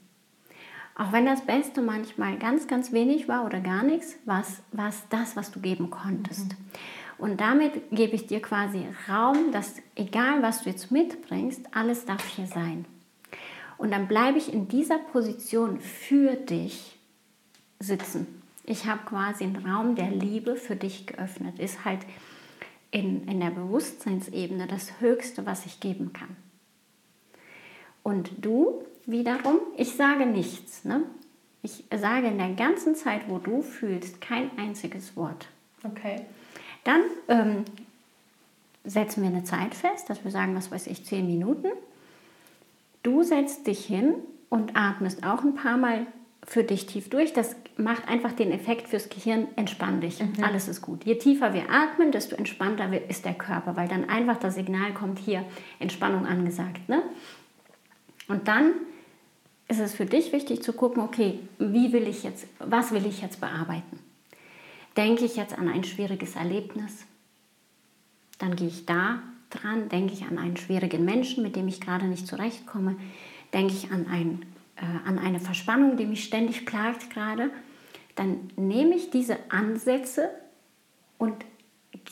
Auch wenn das Beste manchmal ganz, ganz wenig war oder gar nichts, war es das, was du geben konntest. Mhm. Und damit gebe ich dir quasi Raum, dass egal was du jetzt mitbringst, alles darf hier sein. Und dann bleibe ich in dieser Position für dich sitzen. Ich habe quasi einen Raum der Liebe für dich geöffnet. Ist halt in, in der Bewusstseinsebene das Höchste, was ich geben kann. Und du wiederum, ich sage nichts. Ne? Ich sage in der ganzen Zeit, wo du fühlst, kein einziges Wort. Okay. Dann ähm, setzen wir eine Zeit fest, dass wir sagen, was weiß ich, zehn Minuten. Du setzt dich hin und atmest auch ein paar Mal für dich tief durch. Das macht einfach den Effekt fürs Gehirn, entspann dich, mhm. alles ist gut. Je tiefer wir atmen, desto entspannter ist der Körper, weil dann einfach das Signal kommt, hier Entspannung angesagt. Ne? Und dann ist es für dich wichtig zu gucken, okay, wie will ich jetzt, was will ich jetzt bearbeiten? Denke ich jetzt an ein schwieriges Erlebnis? Dann gehe ich da dran, denke ich an einen schwierigen Menschen, mit dem ich gerade nicht zurechtkomme, denke ich an, ein, äh, an eine Verspannung, die mich ständig plagt gerade, dann nehme ich diese Ansätze und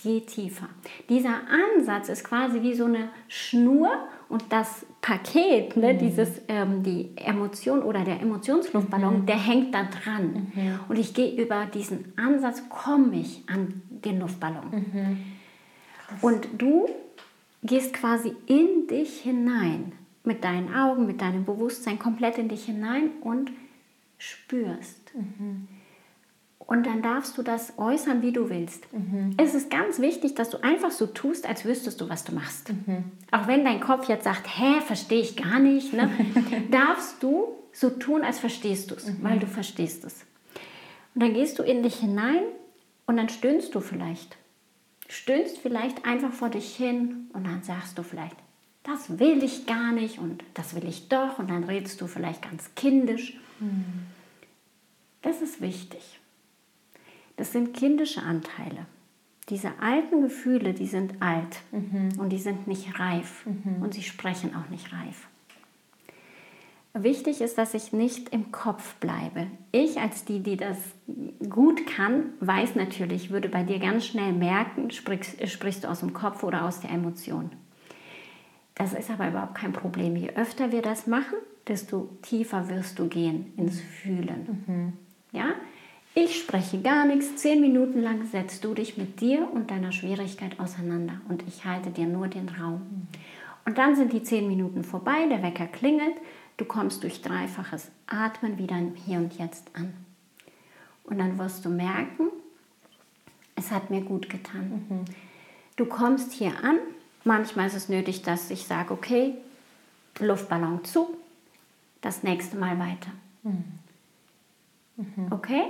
gehe tiefer. Dieser Ansatz ist quasi wie so eine Schnur und das Paket, ne, mhm. dieses, ähm, die Emotion oder der Emotionsluftballon, mhm. der hängt da dran. Mhm. Und ich gehe über diesen Ansatz, komme ich an den Luftballon. Mhm. Und du gehst quasi in dich hinein, mit deinen Augen, mit deinem Bewusstsein komplett in dich hinein und spürst. Mhm. Und dann darfst du das äußern, wie du willst. Mhm. Es ist ganz wichtig, dass du einfach so tust, als wüsstest du, was du machst. Mhm. Auch wenn dein Kopf jetzt sagt, hä, verstehe ich gar nicht, ne? darfst du so tun, als verstehst du es, mhm. weil du verstehst es. Und dann gehst du in dich hinein und dann stöhnst du vielleicht. Stöhnst vielleicht einfach vor dich hin und dann sagst du vielleicht, das will ich gar nicht und das will ich doch und dann redest du vielleicht ganz kindisch. Mhm. Das ist wichtig. Das sind kindische Anteile. Diese alten Gefühle, die sind alt mhm. und die sind nicht reif mhm. und sie sprechen auch nicht reif. Wichtig ist, dass ich nicht im Kopf bleibe. Ich als die, die das gut kann, weiß natürlich, würde bei dir ganz schnell merken, sprichst, sprichst du aus dem Kopf oder aus der Emotion. Das ist aber überhaupt kein Problem. Je öfter wir das machen, desto tiefer wirst du gehen ins Fühlen. Mhm. Ja? Ich spreche gar nichts. Zehn Minuten lang setzt du dich mit dir und deiner Schwierigkeit auseinander und ich halte dir nur den Raum. Und dann sind die zehn Minuten vorbei, der Wecker klingelt, du kommst durch dreifaches Atmen wieder Hier und Jetzt an. Und dann wirst du merken, es hat mir gut getan. Mhm. Du kommst hier an. Manchmal ist es nötig, dass ich sage, okay, Luftballon zu, das nächste Mal weiter. Mhm. Mhm. Okay?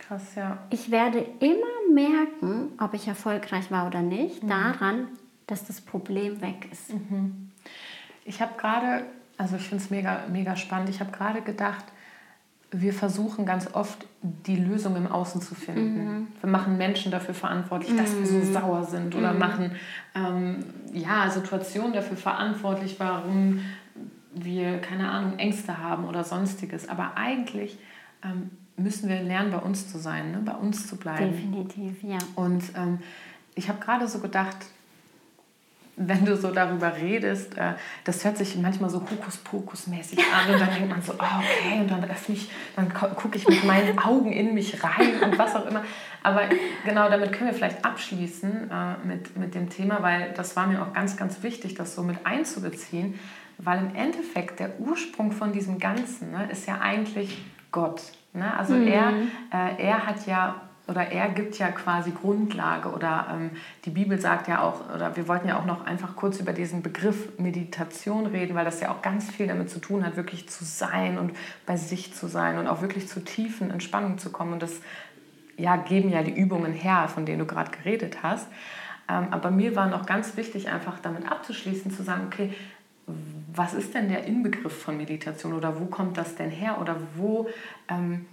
Krass, ja. Ich werde immer merken, ob ich erfolgreich war oder nicht, mhm. daran, dass das Problem weg ist. Mhm. Ich habe gerade, also ich finde es mega, mega spannend, ich habe gerade gedacht, wir versuchen ganz oft die Lösung im Außen zu finden. Mhm. Wir machen Menschen dafür verantwortlich, dass wir so mhm. sauer sind oder mhm. machen ähm, ja, Situationen dafür verantwortlich, warum wir, keine Ahnung, Ängste haben oder sonstiges. Aber eigentlich ähm, müssen wir lernen, bei uns zu sein, ne? bei uns zu bleiben. Definitiv, ja. Und ähm, ich habe gerade so gedacht, wenn du so darüber redest, äh, das hört sich manchmal so Hokuspokus-mäßig an und dann denkt man so, oh, okay, und dann öffne ich, dann gucke ich mit meinen Augen in mich rein und was auch immer. Aber genau damit können wir vielleicht abschließen äh, mit, mit dem Thema, weil das war mir auch ganz, ganz wichtig, das so mit einzubeziehen, weil im Endeffekt der Ursprung von diesem Ganzen ne, ist ja eigentlich Gott. Ne? Also mhm. er, äh, er hat ja oder er gibt ja quasi Grundlage oder ähm, die Bibel sagt ja auch, oder wir wollten ja auch noch einfach kurz über diesen Begriff Meditation reden, weil das ja auch ganz viel damit zu tun hat, wirklich zu sein und bei sich zu sein und auch wirklich zu tiefen Entspannung zu kommen. Und das ja, geben ja die Übungen her, von denen du gerade geredet hast. Ähm, aber mir war noch ganz wichtig, einfach damit abzuschließen, zu sagen, okay, was ist denn der Inbegriff von Meditation oder wo kommt das denn her oder wo ähm,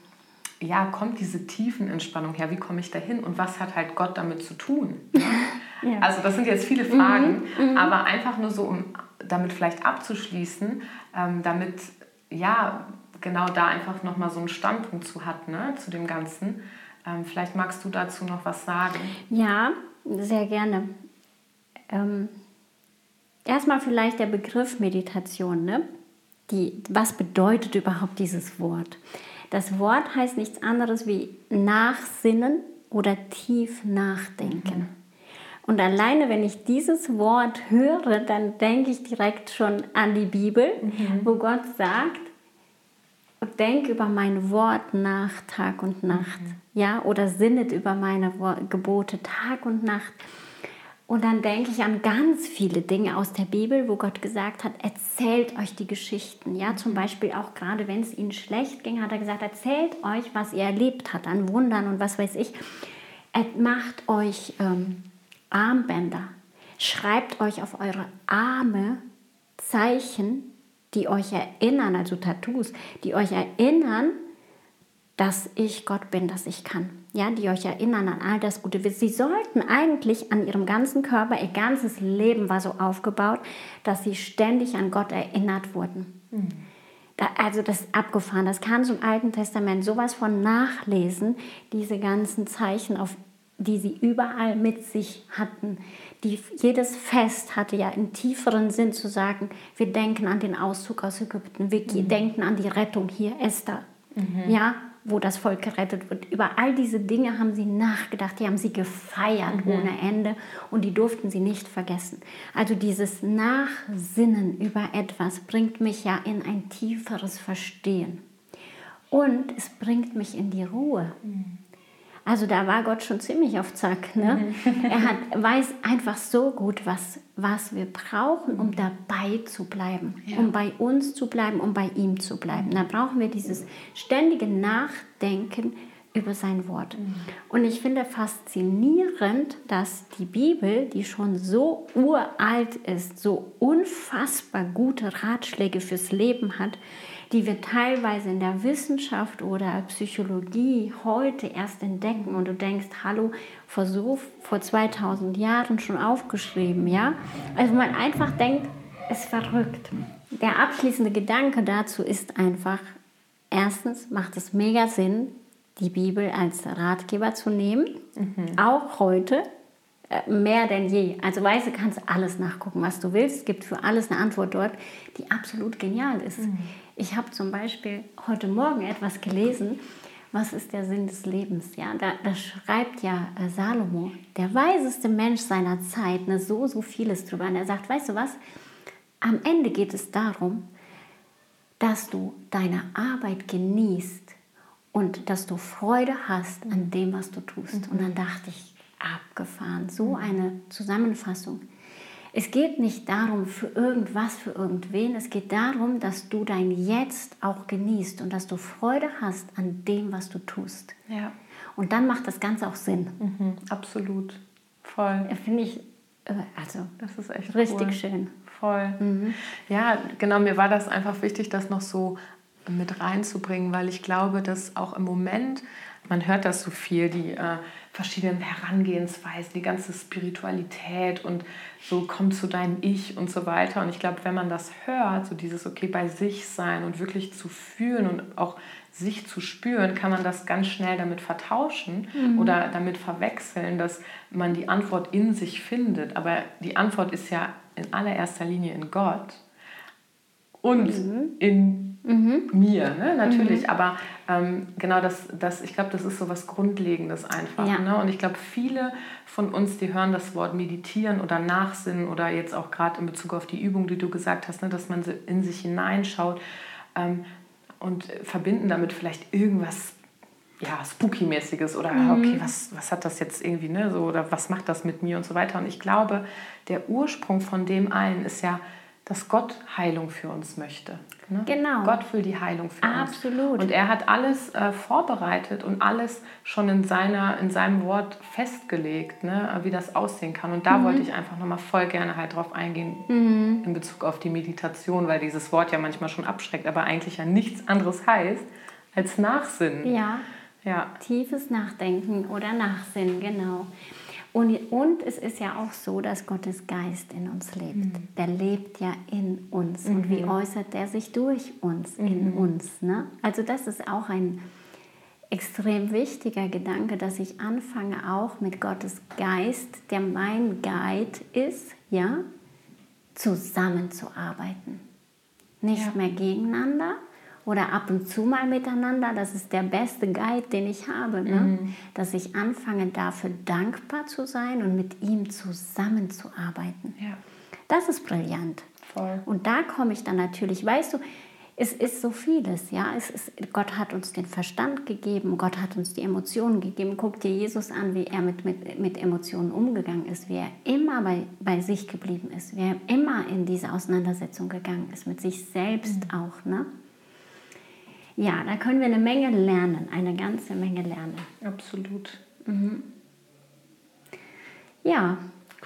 ja, kommt diese Tiefenentspannung her? Wie komme ich da hin und was hat halt Gott damit zu tun? ja. Also das sind jetzt viele Fragen, mhm, mhm, aber einfach nur so, um damit vielleicht abzuschließen, ähm, damit ja genau da einfach nochmal so einen Standpunkt zu hat, ne, zu dem Ganzen. Ähm, vielleicht magst du dazu noch was sagen. Ja, sehr gerne. Ähm, erstmal vielleicht der Begriff Meditation. Ne? die, was bedeutet überhaupt dieses Wort? Das Wort heißt nichts anderes wie nachsinnen oder tief nachdenken. Mhm. Und alleine, wenn ich dieses Wort höre, dann denke ich direkt schon an die Bibel, mhm. wo Gott sagt, denk über mein Wort nach Tag und Nacht. Mhm. Ja, oder sinnet über meine Gebote Tag und Nacht. Und dann denke ich an ganz viele Dinge aus der Bibel, wo Gott gesagt hat, erzählt euch die Geschichten. Ja, zum mhm. Beispiel auch gerade, wenn es ihnen schlecht ging, hat er gesagt, erzählt euch, was ihr erlebt habt an Wundern und was weiß ich. Macht euch ähm, Armbänder. Schreibt euch auf eure Arme Zeichen, die euch erinnern, also Tattoos, die euch erinnern, dass ich Gott bin, dass ich kann. Ja, die euch erinnern an all das Gute. Sie sollten eigentlich an ihrem ganzen Körper, ihr ganzes Leben war so aufgebaut, dass sie ständig an Gott erinnert wurden. Mhm. Da, also das ist abgefahren. Das kann zum Alten Testament sowas von nachlesen, diese ganzen Zeichen, auf die sie überall mit sich hatten. Die, jedes Fest hatte ja einen tieferen Sinn zu sagen, wir denken an den Auszug aus Ägypten, wir mhm. denken an die Rettung hier, Esther. Mhm. Ja, wo das Volk gerettet wird. Über all diese Dinge haben sie nachgedacht, die haben sie gefeiert mhm. ohne Ende und die durften sie nicht vergessen. Also dieses Nachsinnen über etwas bringt mich ja in ein tieferes Verstehen. Und es bringt mich in die Ruhe. Mhm. Also da war Gott schon ziemlich auf Zack. Ne? Mhm. Er hat, weiß einfach so gut, was, was wir brauchen, um dabei zu bleiben, ja. um bei uns zu bleiben, um bei ihm zu bleiben. Da brauchen wir dieses ständige Nachdenken über sein Wort. Mhm. Und ich finde faszinierend, dass die Bibel, die schon so uralt ist, so unfassbar gute Ratschläge fürs Leben hat, die wir teilweise in der Wissenschaft oder Psychologie heute erst entdecken und du denkst, hallo, vor so vor 2000 Jahren schon aufgeschrieben, ja? Also man einfach denkt, es ist verrückt. Der abschließende Gedanke dazu ist einfach, erstens macht es mega Sinn, die Bibel als Ratgeber zu nehmen, mhm. auch heute, äh, mehr denn je. Also weißt du, kannst alles nachgucken, was du willst. Es gibt für alles eine Antwort dort, die absolut genial ist. Mhm. Ich habe zum Beispiel heute Morgen etwas gelesen, was ist der Sinn des Lebens? Ja, da, da schreibt ja äh, Salomo, der weiseste Mensch seiner Zeit, ne, so, so vieles drüber. Und er sagt, weißt du was, am Ende geht es darum, dass du deine Arbeit genießt und dass du Freude hast an dem, was du tust. Mhm. Und dann dachte ich, abgefahren, so mhm. eine Zusammenfassung. Es geht nicht darum, für irgendwas, für irgendwen. Es geht darum, dass du dein Jetzt auch genießt und dass du Freude hast an dem, was du tust. Ja. Und dann macht das Ganze auch Sinn. Mhm, absolut. Voll. Finde ich, äh, also, das ist echt richtig cool. schön. Voll. Mhm. Ja, genau, mir war das einfach wichtig, das noch so mit reinzubringen, weil ich glaube, dass auch im Moment, man hört das so viel, die äh, verschiedenen Herangehensweisen, die ganze Spiritualität und so komm zu deinem Ich und so weiter. Und ich glaube, wenn man das hört, so dieses okay bei sich sein und wirklich zu fühlen und auch sich zu spüren, kann man das ganz schnell damit vertauschen mhm. oder damit verwechseln, dass man die Antwort in sich findet. Aber die Antwort ist ja in allererster Linie in Gott und mhm. in Mhm. Mir, ne? natürlich. Mhm. Aber ähm, genau das, das, ich glaube, das ist so was Grundlegendes einfach. Ja. Ne? Und ich glaube, viele von uns, die hören das Wort meditieren oder nachsinnen oder jetzt auch gerade in Bezug auf die Übung, die du gesagt hast, ne? dass man in sich hineinschaut ähm, und verbinden damit vielleicht irgendwas ja, Spooky-mäßiges oder mhm. okay, was, was hat das jetzt irgendwie, ne, so, oder was macht das mit mir und so weiter. Und ich glaube, der Ursprung von dem allen ist ja, dass Gott Heilung für uns möchte. Ne? Genau. Gott will die Heilung für Absolut. uns. Absolut. Und er hat alles äh, vorbereitet und alles schon in, seiner, in seinem Wort festgelegt, ne? wie das aussehen kann. Und da mhm. wollte ich einfach nochmal voll gerne halt drauf eingehen mhm. in Bezug auf die Meditation, weil dieses Wort ja manchmal schon abschreckt, aber eigentlich ja nichts anderes heißt als Nachsinnen. Ja. ja. Tiefes Nachdenken oder Nachsinnen, genau. Und, und es ist ja auch so, dass Gottes Geist in uns lebt. Mhm. Der lebt ja in uns. Mhm. Und wie mhm. äußert der sich durch uns, mhm. in uns? Ne? Also das ist auch ein extrem wichtiger Gedanke, dass ich anfange auch mit Gottes Geist, der mein Guide ist, ja, zusammenzuarbeiten. nicht ja. mehr gegeneinander oder ab und zu mal miteinander. Das ist der beste Guide, den ich habe, ne? Mhm. dass ich anfange dafür dankbar zu sein und mit ihm zusammenzuarbeiten. Ja. Das ist brillant. Voll. Und da komme ich dann natürlich, weißt du, es ist so vieles, ja. Es ist, Gott hat uns den Verstand gegeben, Gott hat uns die Emotionen gegeben. Guck dir Jesus an, wie er mit, mit, mit Emotionen umgegangen ist, wie er immer bei, bei sich geblieben ist, wie er immer in diese Auseinandersetzung gegangen ist, mit sich selbst mhm. auch, ne? Ja, da können wir eine Menge lernen, eine ganze Menge lernen. Absolut. Mhm. Ja,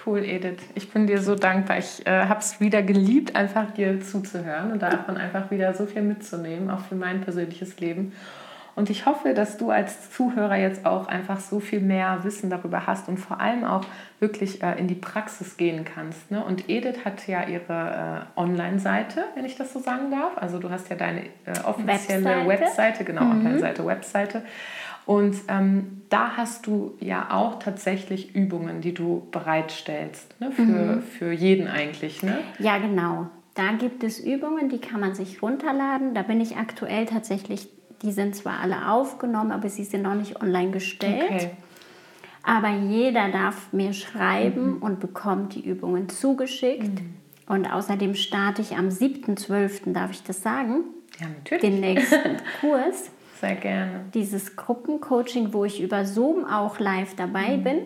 Cool, Edith. Ich bin dir so dankbar. Ich äh, habe es wieder geliebt, einfach dir zuzuhören und davon einfach wieder so viel mitzunehmen, auch für mein persönliches Leben. Und ich hoffe, dass du als Zuhörer jetzt auch einfach so viel mehr Wissen darüber hast und vor allem auch wirklich äh, in die Praxis gehen kannst. Ne? Und Edith hat ja ihre äh, Online-Seite, wenn ich das so sagen darf. Also du hast ja deine äh, offizielle Webseite, Webseite genau, mhm. Online-Seite, Webseite. Und ähm, da hast du ja auch tatsächlich Übungen, die du bereitstellst, ne? für, mhm. für jeden eigentlich. Ne? Ja, genau. Da gibt es Übungen, die kann man sich runterladen. Da bin ich aktuell tatsächlich, die sind zwar alle aufgenommen, aber sie sind noch nicht online gestellt. Okay. Aber jeder darf mir schreiben mhm. und bekommt die Übungen zugeschickt. Mhm. Und außerdem starte ich am 7.12., darf ich das sagen? Ja, natürlich. Den nächsten Kurs. Sehr gerne. Dieses Gruppencoaching, wo ich über Zoom auch live dabei mhm. bin.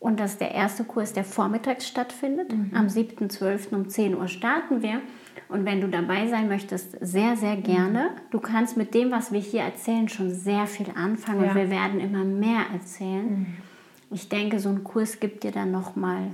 Und das ist der erste Kurs, der vormittags stattfindet. Mhm. Am 7.12. um 10 Uhr starten wir. Und wenn du dabei sein möchtest, sehr, sehr gerne. Du kannst mit dem, was wir hier erzählen, schon sehr viel anfangen. Ja. Und wir werden immer mehr erzählen. Mhm. Ich denke, so ein Kurs gibt dir dann nochmal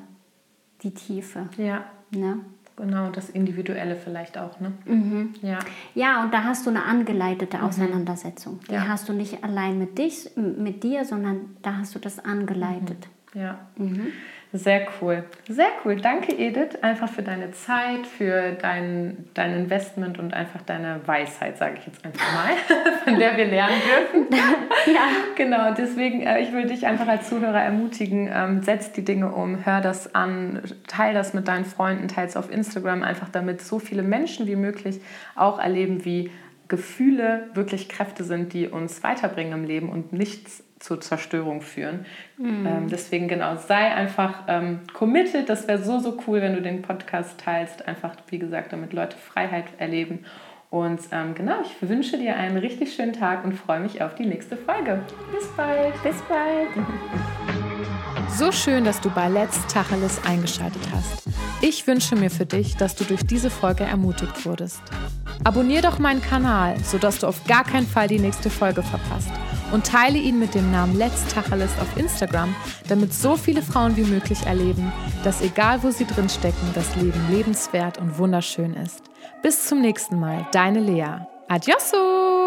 die Tiefe. Ja. Ne? Genau, das Individuelle vielleicht auch, ne? Mhm. Ja. ja, und da hast du eine angeleitete mhm. Auseinandersetzung. Die ja. hast du nicht allein mit dich, mit dir, sondern da hast du das angeleitet. Ja. Mhm. Sehr cool. Sehr cool. Danke, Edith, einfach für deine Zeit, für dein, dein Investment und einfach deine Weisheit, sage ich jetzt einfach mal, von der wir lernen dürfen. ja. Genau, deswegen, äh, ich würde dich einfach als Zuhörer ermutigen, ähm, setz die Dinge um, hör das an, teil das mit deinen Freunden, teil es auf Instagram, einfach damit so viele Menschen wie möglich auch erleben, wie Gefühle wirklich Kräfte sind, die uns weiterbringen im Leben und nichts zur Zerstörung führen. Mhm. Ähm, deswegen genau, sei einfach ähm, committed. Das wäre so, so cool, wenn du den Podcast teilst. Einfach, wie gesagt, damit Leute Freiheit erleben. Und ähm, genau, ich wünsche dir einen richtig schönen Tag und freue mich auf die nächste Folge. Bis bald. Bis bald. So schön, dass du bei Let's Tacheles eingeschaltet hast. Ich wünsche mir für dich, dass du durch diese Folge ermutigt wurdest. Abonnier doch meinen Kanal, sodass du auf gar keinen Fall die nächste Folge verpasst und teile ihn mit dem Namen Let's Tacheles auf Instagram, damit so viele Frauen wie möglich erleben, dass egal wo sie drin stecken, das Leben lebenswert und wunderschön ist. Bis zum nächsten Mal, deine Lea. Adiosso!